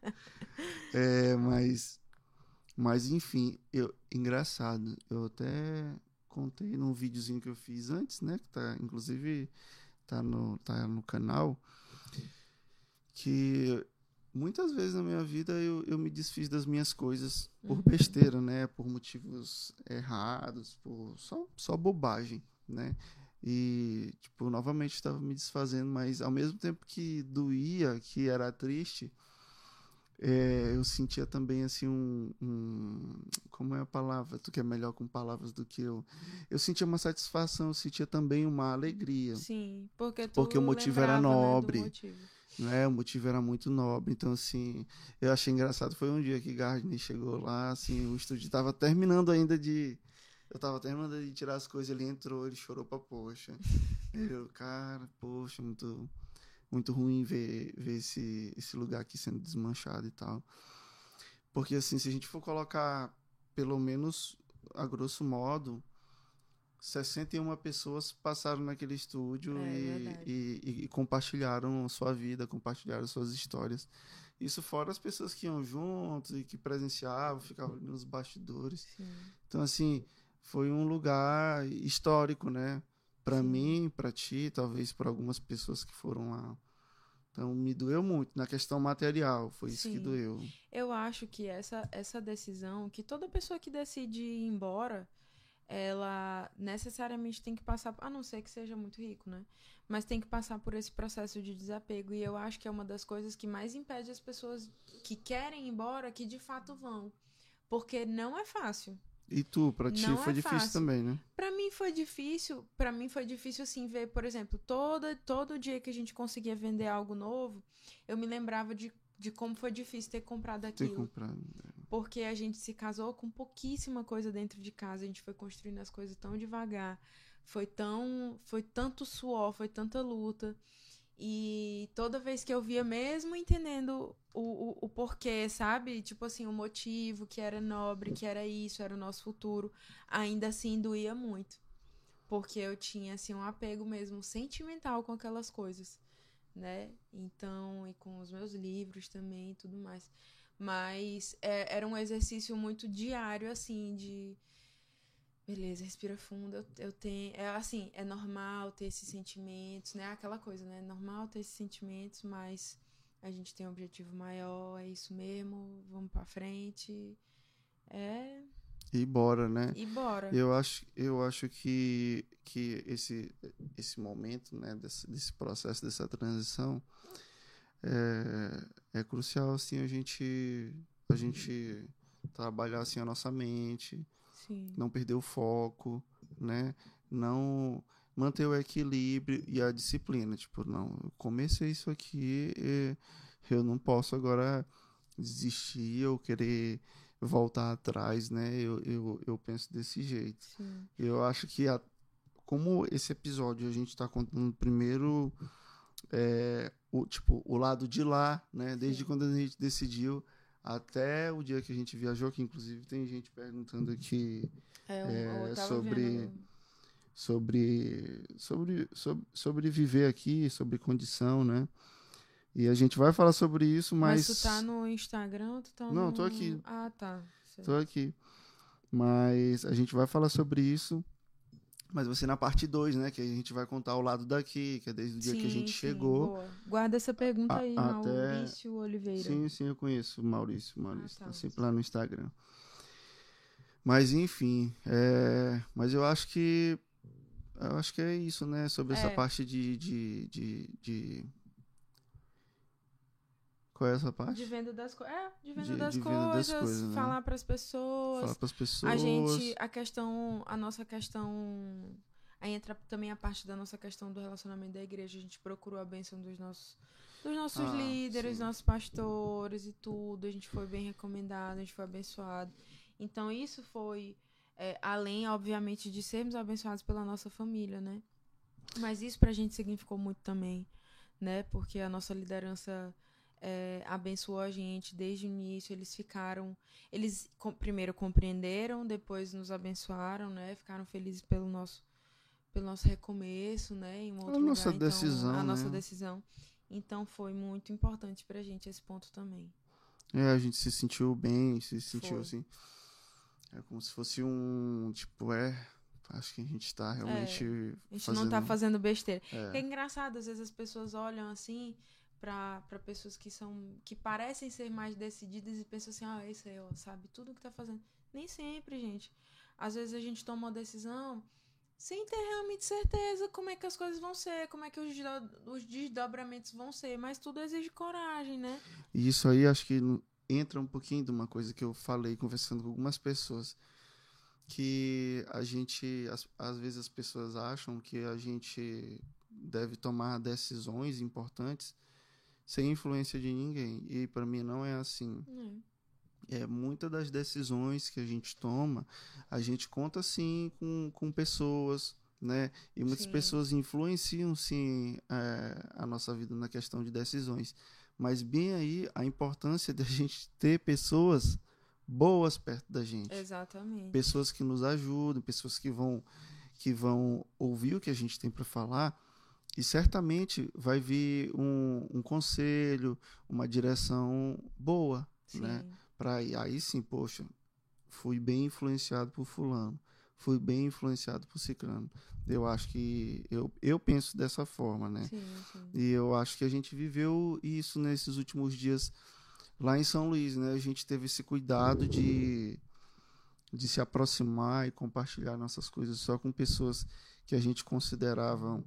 é, mas. Mas, enfim, eu, engraçado. Eu até contei num videozinho que eu fiz antes, né? Que tá, inclusive, tá no, tá no canal. Que muitas vezes na minha vida eu, eu me desfiz das minhas coisas por Uhum. besteira, né? Por motivos errados, por só, só bobagem, né? E, tipo, novamente estava me desfazendo, mas ao mesmo tempo que doía, que era triste, é, eu sentia também, assim, um, um- Como é a palavra? Tu que é melhor com palavras do que eu. Eu sentia uma satisfação, eu sentia também uma alegria. Sim, porque tu Porque o motivo era lembrava, né, do nobre. motivo. né? O motivo era muito nobre. Então, assim, eu achei engraçado. Foi um dia que Gardner chegou lá, assim, o estúdio tava terminando ainda de. Eu tava terminando de tirar as coisas, ele entrou, ele chorou pra poxa. Eu, cara, poxa, muito, muito ruim ver, ver esse, esse lugar aqui sendo desmanchado e tal. Porque, assim, se a gente for colocar, pelo menos, a grosso modo, 61 pessoas passaram naquele estúdio É, e, verdade. e, e- e compartilharam sua vida, compartilharam suas histórias. Isso fora as pessoas que iam juntos e que presenciavam, ficavam ali nos bastidores. Sim. Então, assim, foi um lugar histórico, né? Pra Sim. mim, pra ti, talvez para algumas pessoas que foram lá. Então, me doeu muito na questão material, foi isso que Sim. doeu. Eu acho que essa, essa decisão, que toda pessoa que decide ir embora, ela necessariamente tem que passar, a não ser que seja muito rico, né? Mas tem que passar por esse processo de desapego. E eu acho que é uma das coisas que mais impede as pessoas que querem ir embora que de fato vão. Porque não é fácil. E tu, pra ti, Não foi é difícil fácil. também, né? Pra mim foi difícil, para mim foi difícil assim ver, por exemplo, todo todo dia que a gente conseguia vender algo novo, eu me lembrava de, de como foi difícil ter comprado Ter aquilo. comprado. Porque a gente se casou com pouquíssima coisa dentro de casa, a gente foi construindo as coisas tão devagar. Foi tão, foi tanto suor, foi tanta luta. E toda vez que eu via, mesmo entendendo o, o, o porquê, sabe? Tipo assim, o motivo, que era nobre, que era isso, era o nosso futuro, ainda assim doía muito. Porque eu tinha, assim, um apego mesmo sentimental com aquelas coisas, né? Então, e com os meus livros também e tudo mais. Mas é, era um exercício muito diário, assim, de. Beleza, respira fundo. Eu, eu tenho. É assim, é normal ter esses sentimentos, né? Aquela coisa, né? É normal ter esses sentimentos, mas a gente tem um objetivo maior, é isso mesmo, vamos pra frente. É. E bora, né? E bora. Eu acho, eu acho que, que esse, esse momento, né, desse, desse processo, dessa transição, é, é crucial, assim, a gente, a gente trabalhar, assim, a nossa mente, Sim. não perder o foco, né, não manter o equilíbrio e a disciplina, tipo, não, eu comecei isso aqui, e eu não posso agora desistir ou querer voltar atrás, né, eu, eu, eu penso desse jeito. Sim. Eu acho que a- como esse episódio a gente está contando primeiro é, o tipo o lado de lá, né? Desde Sim. quando a gente decidiu até o dia que a gente viajou, que inclusive tem gente perguntando aqui É, É, sobre- vendo. sobre sobre sobre, sobre viver aqui, sobre condição, né? E a gente vai falar sobre isso, Mas, mas, tu tá no Instagram tu tá Não, no... tô aqui. Ah, tá. Certo. Tô aqui. Mas a gente vai falar sobre isso. Mas ser na parte 2, né? Que a gente vai contar o lado daqui, que é desde o dia que a gente Sim, sim, chegou. boa. Guarda essa pergunta A- aí, até- Maurício Oliveira. Sim, sim, eu conheço o Maurício. O Maurício Ah, tá tá. sempre lá no Instagram. Mas enfim, é... mas eu acho que eu acho que é isso, né? Sobre essa É. parte de, de, de, de- Qual é essa parte? De venda das coisas. É, de venda De- das de venda das coisas, coisas, né? falar pras pessoas. Falar para as pessoas. A gente, a questão, a nossa questão. Aí entra também a parte da nossa questão do relacionamento da igreja. A gente procurou a bênção dos nossos, dos nossos Ah, líderes, sim. nossos pastores e tudo. A gente foi bem recomendado, a gente foi abençoado. Então isso foi é, além, obviamente, de sermos abençoados pela nossa família, né? Mas isso pra gente significou muito também, né? Porque a nossa liderança é, abençoou a gente desde o início. Eles ficaram. Eles com- primeiro compreenderam, depois nos abençoaram, né? Ficaram felizes pelo nosso, pelo nosso recomeço, né? Em um outro nossa lugar. Então, decisão, a nossa né? decisão. Então foi muito importante pra gente esse ponto também. É, a gente se sentiu bem, se sentiu Foi. assim. É como se fosse um. Tipo, é. Acho que a gente tá realmente. A gente não tá fazendo besteira. É. É engraçado, às vezes as pessoas olham assim, para pessoas que são que parecem ser mais decididas e pensam assim, ah, isso aí, ó, sabe tudo que tá fazendo. Nem sempre, gente. Às vezes a gente toma uma decisão sem ter realmente certeza como é que as coisas vão ser, como é que os, os desdobramentos vão ser, mas tudo exige coragem, né? E isso aí acho que entra um pouquinho de uma coisa que eu falei conversando com algumas pessoas que a gente às, às vezes as pessoas acham que a gente deve tomar decisões importantes sem influência de ninguém e para mim não é assim é. é muitas das decisões que a gente toma a gente conta sim com, com pessoas né e muitas sim. pessoas influenciam sim é, a nossa vida na questão de decisões mas bem aí a importância da gente ter pessoas boas perto da gente. Exatamente. Pessoas que nos ajudam, pessoas que vão que vão ouvir o que a gente tem para falar e certamente vai vir um, um conselho, uma direção boa, sim. né? Para aí sim, poxa, fui bem influenciado por fulano, fui bem influenciado por ciclano. Eu acho que eu, eu penso dessa forma, né? Sim, sim. E eu acho que a gente viveu isso nesses últimos dias lá em São Luís, né? A gente teve esse cuidado de, de se aproximar e compartilhar nossas coisas só com pessoas que a gente considerava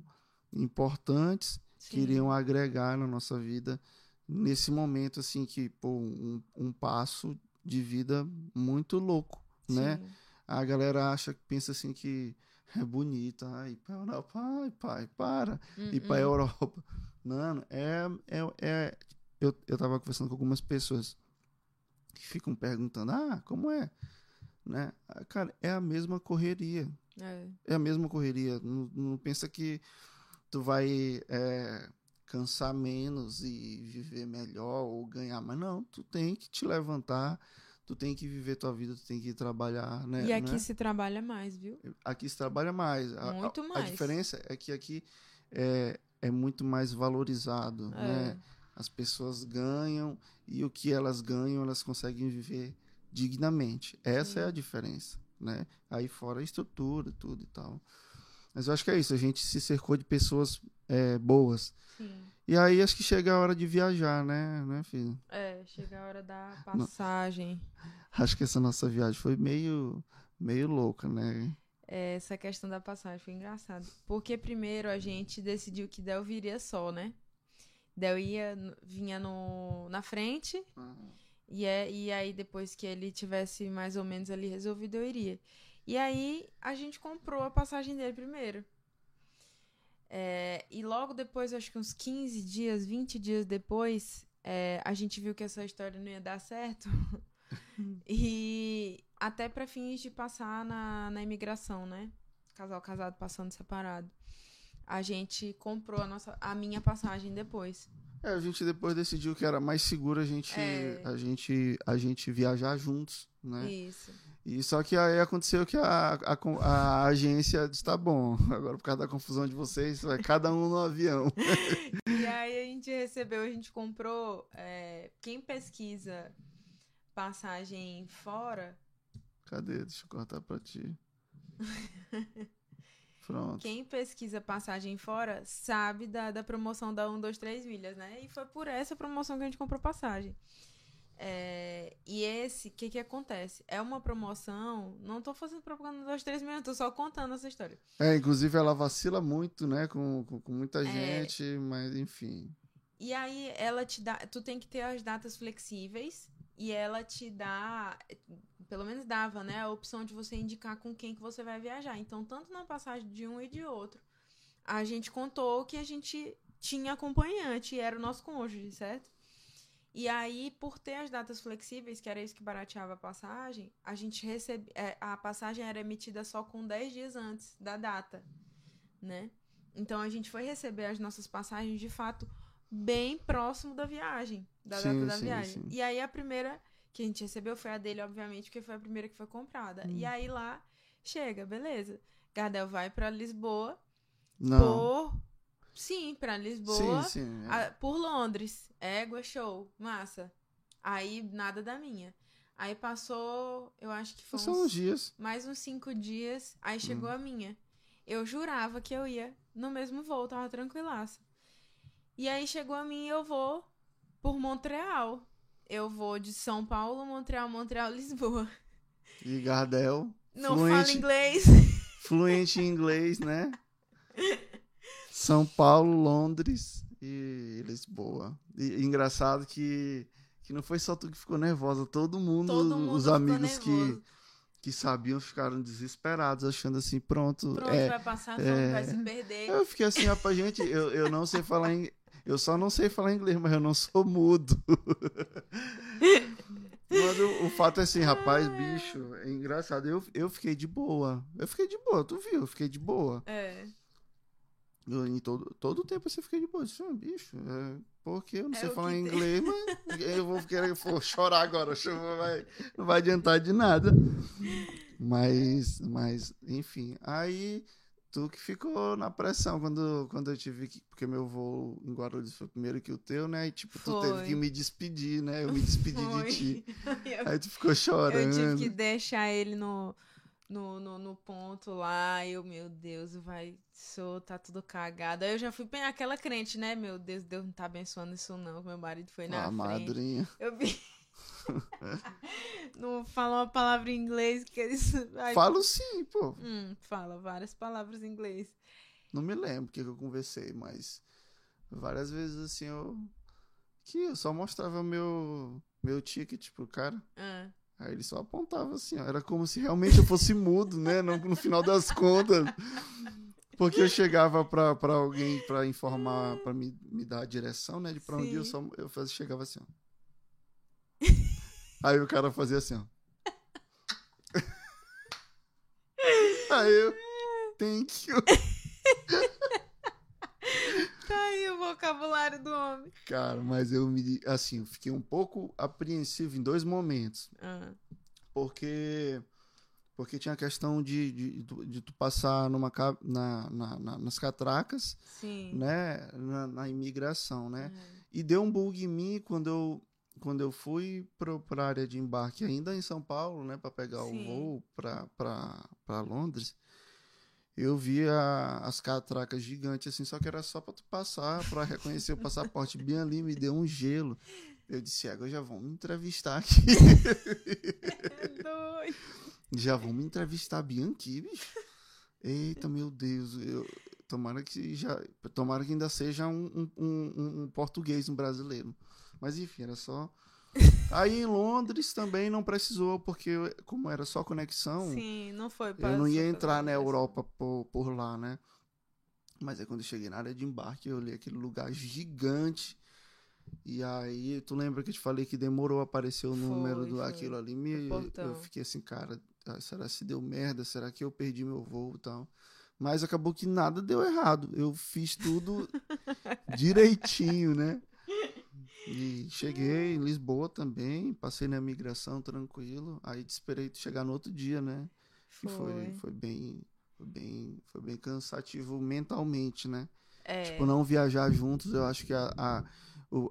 importantes, Sim. que iriam agregar na nossa vida nesse momento, assim, que, pô, um, um passo de vida muito louco, né? Sim. né? A galera acha, pensa assim que é bonita, ai, pai, pai, pai, para, uh -uh. ir pra Europa. Mano, é, é, é eu, eu tava conversando com algumas pessoas que ficam perguntando, ah, como é? Né? Ah, cara, é a mesma correria. É, é a mesma correria. Não, não, pensa que tu vai é, cansar menos e viver melhor ou ganhar, mas não, tu tem que te levantar, tu tem que viver tua vida, tu tem que trabalhar, né? E aqui né? se trabalha mais, viu? Aqui se trabalha mais. Muito a, mais. A diferença é que aqui é, é muito mais valorizado, é. né? As pessoas ganham e o que elas ganham, elas conseguem viver dignamente. Essa Sim. é a diferença, né? Aí fora a estrutura, tudo e tal. Mas eu acho que é isso, a gente se cercou de pessoas é, boas. Sim. E aí acho que chega a hora de viajar, né, né, filho? É, chega a hora da passagem. Acho que essa nossa viagem foi meio, meio louca, né? É, essa questão da passagem foi engraçado. Porque primeiro a gente decidiu que Del viria só, né? Eu ia, vinha no, na frente. Uhum. E, é, e aí, depois que ele tivesse mais ou menos ali resolvido, eu iria. E aí, a gente comprou a passagem dele primeiro. É, e logo depois, acho que uns 15 dias, 20 dias depois, é, a gente viu que essa história não ia dar certo. e até para fins de passar na, na imigração, né? Casal casado passando separado a gente comprou a, nossa, a minha passagem depois. É, a gente depois decidiu que era mais seguro a gente, é... a gente, a gente viajar juntos, né? Isso. E só que aí aconteceu que a, a, a agência disse, tá bom, agora por causa da confusão de vocês, vai cada um no avião. e aí a gente recebeu, a gente comprou, é, quem pesquisa passagem fora... Cadê? Deixa eu cortar pra ti. Pronto. Quem pesquisa passagem fora sabe da, da promoção da 1, 2, 3 milhas, né? E foi por essa promoção que a gente comprou passagem. É, e esse, o que que acontece? É uma promoção, não tô fazendo propaganda dos três minutos, tô só contando essa história. É, inclusive ela vacila muito, né, com, com, com muita é, gente, mas enfim. E aí ela te dá, tu tem que ter as datas flexíveis e ela te dá, pelo menos dava, né, a opção de você indicar com quem que você vai viajar. Então, tanto na passagem de um e de outro, a gente contou que a gente tinha acompanhante, e era o nosso cônjuge, certo? E aí, por ter as datas flexíveis, que era isso que barateava a passagem, a gente recebe, é, a passagem era emitida só com 10 dias antes da data, né? Então a gente foi receber as nossas passagens de fato bem próximo da viagem, da sim, data da sim, viagem. Sim. E aí a primeira que a gente recebeu foi a dele, obviamente, porque foi a primeira que foi comprada. Hum. E aí lá chega, beleza. Gardel vai para Lisboa Não. por sim, para Lisboa, sim, sim, é. a, por Londres. Égua show, massa. Aí nada da minha. Aí passou, eu acho que foi uns, uns dias. Mais uns cinco dias. Aí chegou hum. a minha. Eu jurava que eu ia no mesmo voo, tava tranquilaça. E aí chegou a mim eu vou por Montreal. Eu vou de São Paulo, Montreal, Montreal, Lisboa. E Gardel. Não fluente, fala inglês. Fluente em inglês, né? São Paulo, Londres e Lisboa. E, engraçado que, que não foi só tu que ficou nervosa, todo mundo, Todo mundo os amigos que, que sabiam ficaram desesperados, achando assim, pronto. Pronto, é, vai passar é. vai se perder. Eu fiquei assim, rapaz, gente, eu, eu não sei falar inglês. Eu só não sei falar inglês, mas eu não sou mudo. mas o, o fato é assim, rapaz, bicho, é engraçado. Eu, eu fiquei de boa. Eu fiquei de boa, tu viu? Eu fiquei de boa. É. Em todo, todo o tempo você fica de boa. Disse, "Ah, bicho, é, porque eu não É sei falar que tem." inglês, mas eu vou querer vou chorar agora. Não vai, não vai adiantar de nada. Mas, mas, enfim. Aí, tu que ficou na pressão quando, quando eu tive que. Porque meu voo em Guarulhos foi primeiro que o teu, né? E, tipo, tu teve Foi. que me despedir, né? Eu me despedi Foi. de ti. Eu, Aí tu ficou chorando. eu tive que deixar ele no, no, no, no ponto lá. Eu, meu Deus, vai. Sou, tá tudo cagado. Aí eu já fui bem aquela crente, né? Meu Deus, Deus não tá abençoando isso, não. Meu marido foi na Ah, madrinha. Eu vi. não fala uma palavra em inglês que eles. Ai, Falo sim, pô. Hum, fala várias palavras em inglês. Não me lembro o que que eu conversei, mas várias vezes assim eu. Que eu só mostrava meu, meu ticket pro cara. Ah, Aí ele só apontava assim, ó. Era como se realmente eu fosse mudo, né? No, no final das contas. Porque eu chegava pra, pra alguém pra informar, pra me, me dar a direção, né? De pra onde eu Sim. só eu fazia, chegava assim, ó. Aí o cara fazia assim, ó. Aí eu. Thank you. Tá aí o vocabulário do homem. Cara, mas eu me. Assim, eu fiquei um pouco apreensivo em dois momentos. Ah, Porque. Porque tinha a questão de, de, de, de tu passar numa, na, na- na- nas catracas, sim. né? Na, na imigração, né? Ah, E deu um bug em mim quando eu, quando eu fui pro, pra área de embarque, ainda em São Paulo, né? Pra pegar Sim. o voo pra Londres. Eu vi a- as catracas gigantes, assim, só que era só pra tu passar, pra reconhecer o passaporte. Bem ali, me deu um gelo. Eu disse, agora já vão me entrevistar aqui. é doido. Já vão me entrevistar bem aqui, bicho. Eita, meu Deus. Eu, tomara que já. Tomara que ainda seja um, um, um- um português, um brasileiro. Mas enfim, era só. Aí em Londres também não precisou, porque como era só conexão, Sim, não foi pra eu não ia entrar na. Europa por, por lá, né? Mas aí quando eu cheguei na área de embarque, eu olhei aquele lugar gigante. E aí, tu lembra que eu te falei que demorou a aparecer o Foi, número do foi. aquilo ali? Me, eu fiquei assim, cara, ah, será se deu merda? Será que eu perdi meu voo e tal? Mas acabou que nada deu errado. Eu fiz tudo direitinho, né? E cheguei em Lisboa também, passei na migração tranquilo. Aí esperei chegar no outro dia, né? E foi, Foi. foi bem, foi bem, foi bem cansativo mentalmente, né? É, Tipo, não viajar juntos, eu acho que a, a,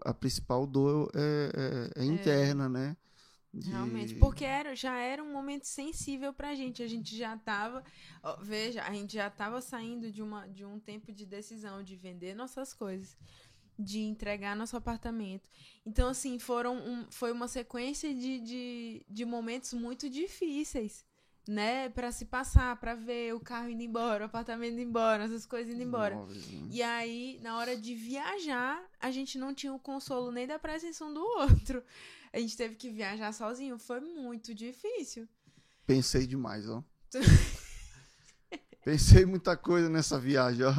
a principal dor é, é- é interna, né? De- realmente. Porque era, já era um momento sensível pra gente. A gente já tava. ó, veja, a gente já tava saindo de, uma, de um tempo de decisão de vender nossas coisas. De entregar nosso apartamento. Então, assim, foram um- foi uma sequência de, de, de momentos muito difíceis. Né, Pra se passar, pra ver o carro indo embora, o apartamento indo embora, essas coisas indo embora. móveis, né? E aí, na hora de viajar, a gente não tinha o consolo nem da presença um do outro. A gente teve que viajar sozinho. Foi muito difícil. Pensei demais, ó. Pensei muita coisa nessa viagem, ó.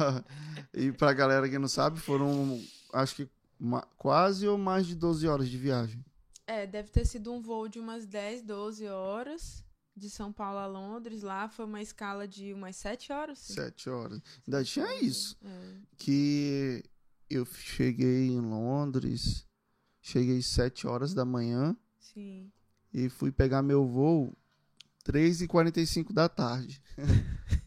E pra galera que não sabe, foram acho que ma- quase ou mais de 12 horas de viagem. É, deve ter sido um voo de umas 10, 12 horas. De São Paulo a Londres. Lá foi uma escala de umas 7 horas. sim. Sete horas. Ainda tinha isso. É. Que eu cheguei em Londres, cheguei sete horas da manhã Sim. e fui pegar meu voo 3h45 da tarde.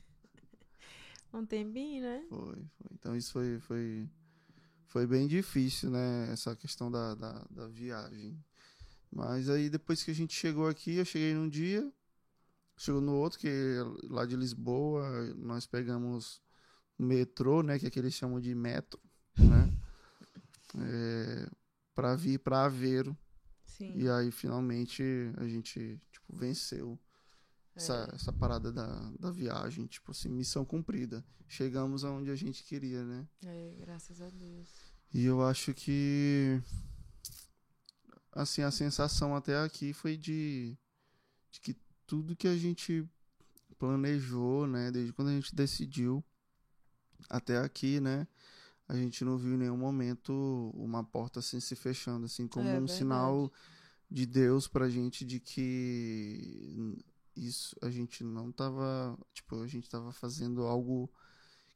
Um tempinho, né? Foi, foi. Então isso foi, foi, foi bem difícil, né? Essa questão da, da, da viagem. Mas aí depois que a gente chegou aqui, eu cheguei num dia, chegou no outro, que é lá de Lisboa, nós pegamos o metrô, né? Que é que eles chamam de metro, né? é, para vir para Aveiro. Sim. E aí, finalmente, a gente, tipo, venceu essa, É. essa parada da, da viagem. Tipo assim, missão cumprida. Chegamos aonde a gente queria, né? É, graças a Deus. E eu acho que, assim, a sensação até aqui foi de, de que tudo que a gente planejou, né, desde quando a gente decidiu até aqui, né, a gente não viu em nenhum momento uma porta assim se fechando, assim, como É um verdade. sinal de Deus pra gente de que isso a gente não tava, tipo, a gente tava fazendo algo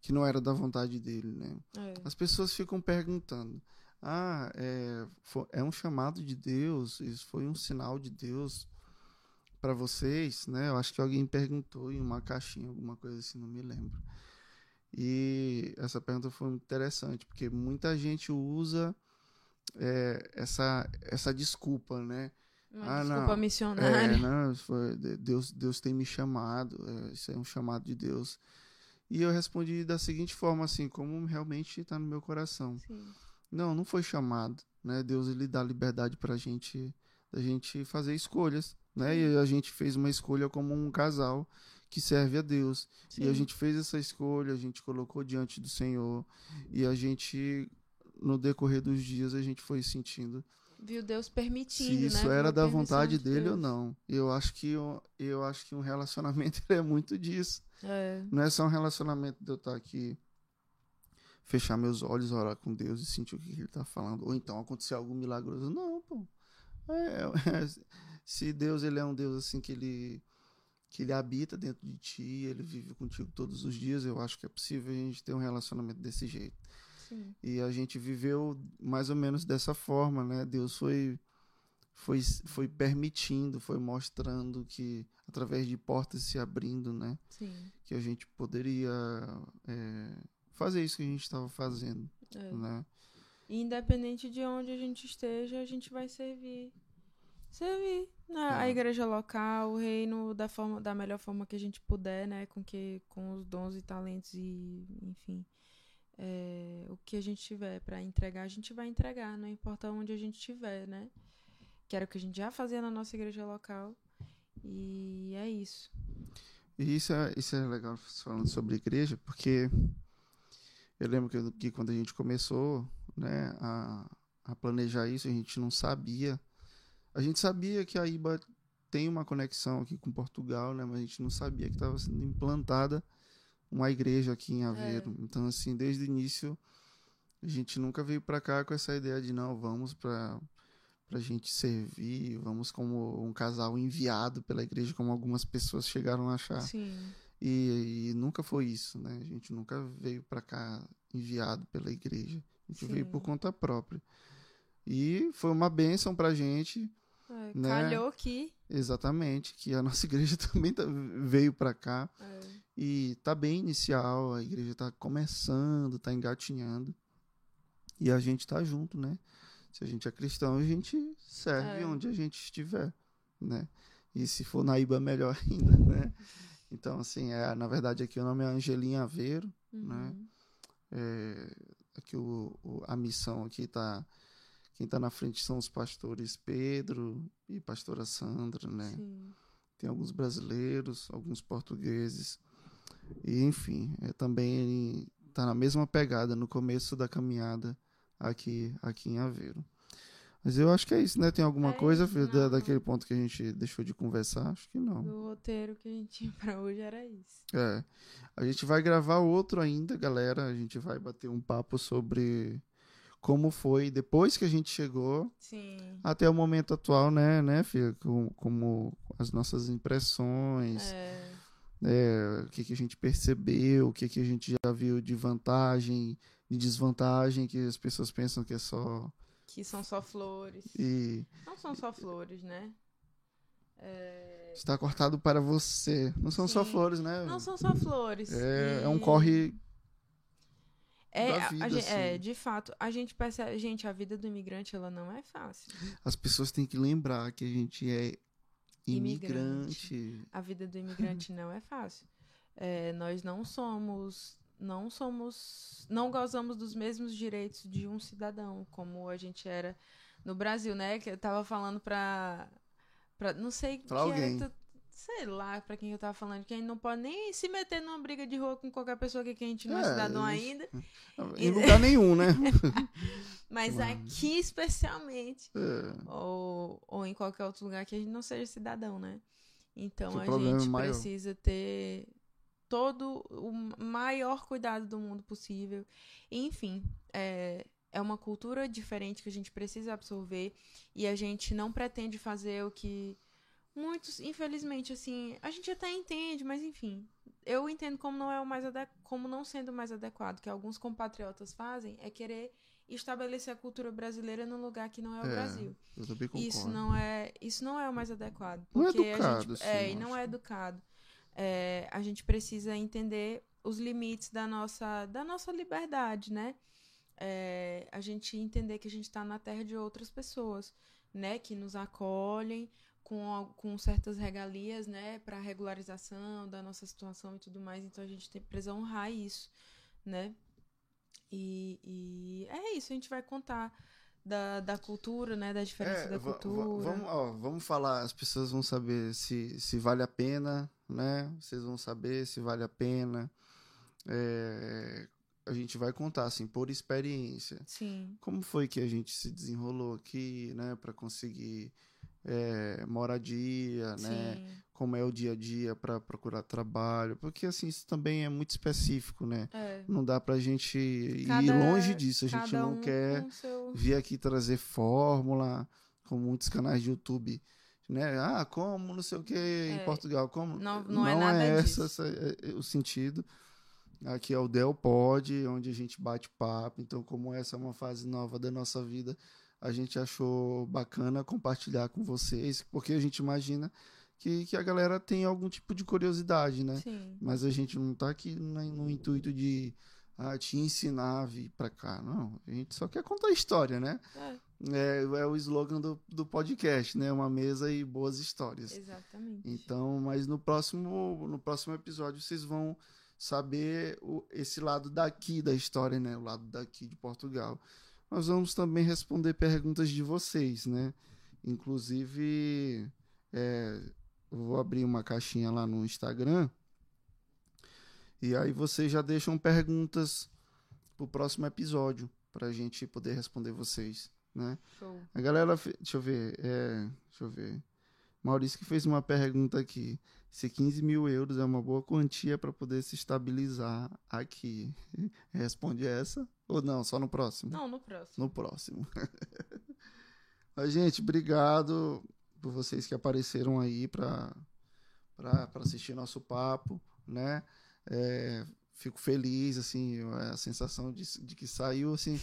que não era da vontade dele, né? É. As pessoas ficam perguntando: ah, é, fo- é um chamado de Deus? Isso foi um sinal de Deus para vocês, né? Eu acho que alguém perguntou em uma caixinha, alguma coisa assim, não me lembro. E essa pergunta foi interessante, porque muita gente usa é, essa, essa desculpa, né? Uma Ah, desculpa não. missionária. É, não, foi- de- Deus, Deus tem me chamado, é, isso é um chamado de Deus. E eu respondi da seguinte forma, assim, como realmente está no meu coração. Sim. Não, não foi chamado, né? Deus ele dá liberdade pra gente, da gente fazer escolhas, né? E a gente fez uma escolha como um casal que serve a Deus. E a Sim. gente fez essa escolha, a gente colocou diante do Senhor e a gente no decorrer dos dias a gente foi sentindo Viu Deus permitindo, se né? isso Viu era da vontade de dele ou não. Eu acho que eu, eu acho que um relacionamento é muito disso. É. Não é só um relacionamento de eu estar aqui, fechar meus olhos, orar com Deus e sentir o que ele está falando. Ou então acontecer algo milagroso. Não, pô. É, é, se Deus ele é um Deus assim que ele que ele habita dentro de ti, ele vive contigo todos os dias, eu acho que é possível a gente ter um relacionamento desse jeito. Sim. E a gente viveu mais ou menos dessa forma, né? Deus foi foi, foi permitindo, foi mostrando que através de portas se abrindo, né? Sim. Que a gente poderia é, fazer isso que a gente estava fazendo, É. né? E Independente de onde a gente esteja, a gente vai servir. Servir. né? A É. igreja local, o reino da, forma, da melhor forma que a gente puder, né? Com, que, com os dons e talentos e, enfim. É, o que a gente tiver pra entregar, a gente vai entregar, não importa onde a gente estiver, né? Que era o que a gente já fazia na nossa igreja local. E é isso. E isso é, isso é legal falando sobre igreja, porque eu lembro que, que quando a gente começou né, a, a planejar isso, a gente não sabia. A gente sabia que a IBA tem uma conexão aqui com Portugal, né, mas a gente não sabia que estava sendo implantada uma igreja aqui em Aveiro. Então, assim, desde o início, a gente nunca veio para cá com essa ideia de não, vamos para pra gente servir, vamos como um casal enviado pela igreja, como algumas pessoas chegaram a achar. Sim. E, e nunca foi isso, né? A gente nunca veio pra cá enviado pela igreja. A gente veio Sim. por conta própria. E foi uma bênção pra gente, É, Né? Calhou que. exatamente, que a nossa igreja também veio pra cá. é, E tá bem inicial, a igreja tá começando, tá engatinhando. E a gente tá junto, né? Se a gente é cristão, a gente serve É. onde a gente estiver, né? E se for na IBA, melhor ainda, né? Então, assim, é, na verdade aqui o nome é Angelinha Aveiro, né? uhum. É, aqui o, o- a missão aqui tá... Quem tá na frente são os pastores Pedro e pastora Sandra, né? Sim. tem alguns brasileiros, alguns portugueses. E enfim, é, também está na mesma pegada no começo da caminhada aqui, aqui em Aveiro. Mas eu acho que é isso, né? Tem alguma É coisa da, daquele ponto que a gente deixou de conversar? Acho que não. O roteiro que a gente tinha pra hoje era isso. É. A gente vai gravar outro ainda, galera. A gente vai bater um papo sobre como foi depois que a gente chegou Sim. até o momento atual, né, né, filha? Com- Como as nossas impressões. É, é, o que, que a gente percebeu, o que, que a gente já viu de vantagem, de desvantagem, que as pessoas pensam que é só. que são só flores. E Não são só flores, né? É, está cortado para você. Não são só Sim. flores, né? Não são só flores. é, é um E- corre. É, da a- a vida, gente- é, assim. de fato, a gente percebe, gente, a vida do imigrante ela não é fácil. As pessoas têm que lembrar que a gente é Imigrante. imigrante. A vida do imigrante não é fácil. É, nós não somos não somos, não gozamos dos mesmos direitos de um cidadão, como a gente era no Brasil, né? Que eu tava falando pra não sei Pra que alguém. era, sei lá pra quem eu tava falando, que a gente não pode nem se meter numa briga de rua com qualquer pessoa que a gente não é, É, cidadão ainda, Em lugar nenhum, né? mas aqui especialmente, É. ou, ou em qualquer outro lugar que a gente não seja cidadão, né? Então o a é gente precisa ter todo o maior cuidado do mundo possível. Enfim, é, é uma cultura diferente que a gente precisa absorver e a gente não pretende fazer o que muitos, infelizmente, assim, a gente até entende, mas enfim, eu entendo como não é o mais como não sendo o mais adequado que alguns compatriotas fazem é querer estabelecer a cultura brasileira num lugar que não é o É, Brasil. Eu também concordo. Isso não é, isso não é o mais adequado. Não é Porque a educado, gente, é, eu e não acho. é educado. É, a gente precisa entender os limites da nossa, da nossa liberdade, né? É, a gente entender que a gente está na terra de outras pessoas, né? Que nos acolhem com, com certas regalias, né? Para regularização da nossa situação e tudo mais. Então a gente tem, precisa honrar isso, né? E, e é isso, a gente vai contar da, da cultura, né? Da diferença É, da cultura. vamos, ó, vamos falar, as pessoas vão saber se, se vale a pena, né? Vocês vão saber se vale a pena. É, a gente vai contar, assim, por experiência. Sim, Como foi que a gente se desenrolou aqui, né? Para conseguir é, moradia, né? sim. Como é o dia a dia para procurar trabalho. Porque, assim, isso também é muito específico, né? É. Não dá pra gente ir Cada- longe disso. A gente não um quer seu... vir aqui trazer fórmula, como muitos canais de YouTube, né? Ah, como não sei o que em É, Portugal, como não- não é nada essa, disso. essa- é- é o sentido. Aqui é o Del Pod, onde a gente bate papo. Então, como essa é uma fase nova da nossa vida, a gente achou bacana compartilhar com vocês, porque a gente imagina que, que a galera tem algum tipo de curiosidade, né? Sim, Mas a gente não tá aqui na- no intuito de ah, te ensinar a vir pra cá. Não, a gente só quer contar história, né? é, É, é o slogan do, do podcast, né? Uma mesa e boas histórias. exatamente. Então, mas no próximo, no próximo episódio vocês vão saber o- esse lado daqui da história, né? O lado daqui de Portugal. Nós vamos também responder perguntas de vocês, né? Inclusive, é, eu vou abrir uma caixinha lá no Instagram. E aí vocês já deixam perguntas pro próximo episódio pra gente poder responder vocês, né? Show. A galera, deixa eu ver, é, deixa eu ver. Maurício que fez uma pergunta aqui. Se 15 mil euros é uma boa quantia para poder se estabilizar aqui. Responde essa? Ou não, só no próximo? Não, no próximo. No próximo. Mas, gente, obrigado por vocês que apareceram aí para assistir nosso papo, né? É, fico feliz, assim, a sensação de, de que saiu, assim,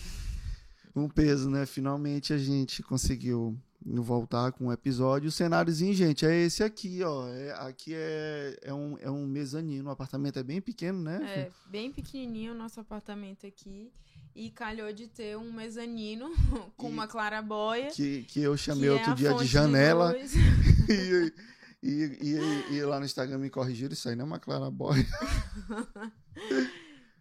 um peso, né? Finalmente a gente conseguiu voltar com um episódio. O cenáriozinho, gente, é esse aqui, ó. É, aqui é, é, um, é um mezanino, o apartamento é bem pequeno, né? É, bem pequenininho o nosso apartamento aqui. E calhou de ter um mezanino com E- uma clarabóia. Que, que eu chamei que é outro a dia de janela. luz. e, e, e, e lá no Instagram me corrigiram, isso aí não é uma clarabóia.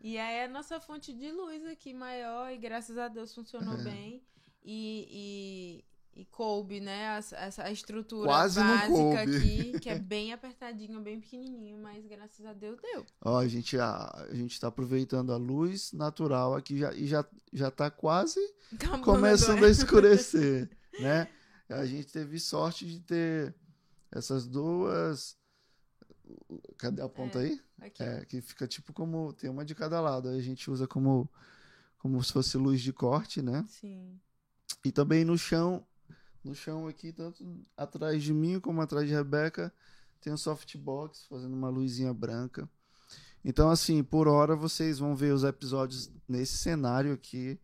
E aí é a nossa fonte de luz aqui maior e graças a Deus funcionou É. bem. E, e, coube, né? Essa, essa estrutura Quase básica coube. aqui, que é bem apertadinho, bem pequenininho, mas graças a Deus deu. Ó, a gente, a, a gente tá aproveitando a luz natural aqui já, e já, já tá quase Acabando, começando é. a escurecer, né? A gente teve sorte de ter essas duas. Cadê a ponta É. aí? Aqui. É, que fica tipo como. Tem uma de cada lado. Aí a gente usa como, como se fosse luz de corte, né? Sim. E também no chão, no chão aqui, tanto atrás de mim como atrás de Rebeca, tem um softbox fazendo uma luzinha branca. Então, assim, por hora vocês vão ver os episódios nesse cenário aqui,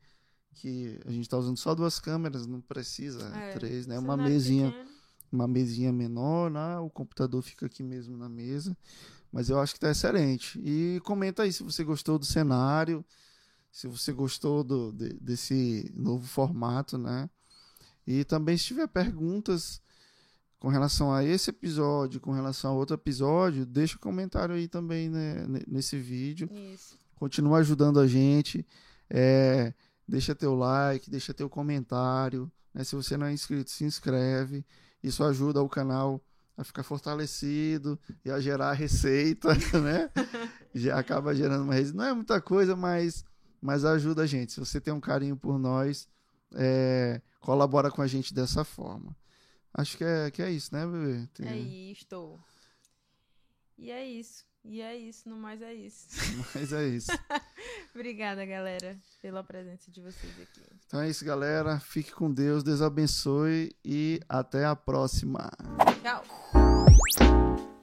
que a gente tá usando só duas câmeras, não precisa É, três, né? Uma Cenário mesinha, pequeno. uma mesinha menor, né? O computador fica aqui mesmo na mesa. Mas eu acho que tá excelente. E comenta aí se você gostou do cenário, se você gostou do, de- desse novo formato, né? E também se tiver perguntas com relação a esse episódio, com relação a outro episódio, deixa um comentário aí também né, ne- nesse vídeo. Isso. continua ajudando a gente. É, deixa teu like, deixa teu comentário. Né? Se você não é inscrito, se inscreve. Isso ajuda o canal a ficar fortalecido e a gerar receita, né? Já acaba gerando uma receita. Não é muita coisa, mas, mas ajuda a gente. Se você tem um carinho por nós, é, colabora com a gente dessa forma. Acho que é, que é isso, né, bebê? Tem... É isto. E é isso. E é isso, no mais é isso. Mas é isso. Obrigada, galera, pela presença de vocês aqui. Então é isso, galera. Fique com Deus, Deus abençoe e até a próxima. Tchau.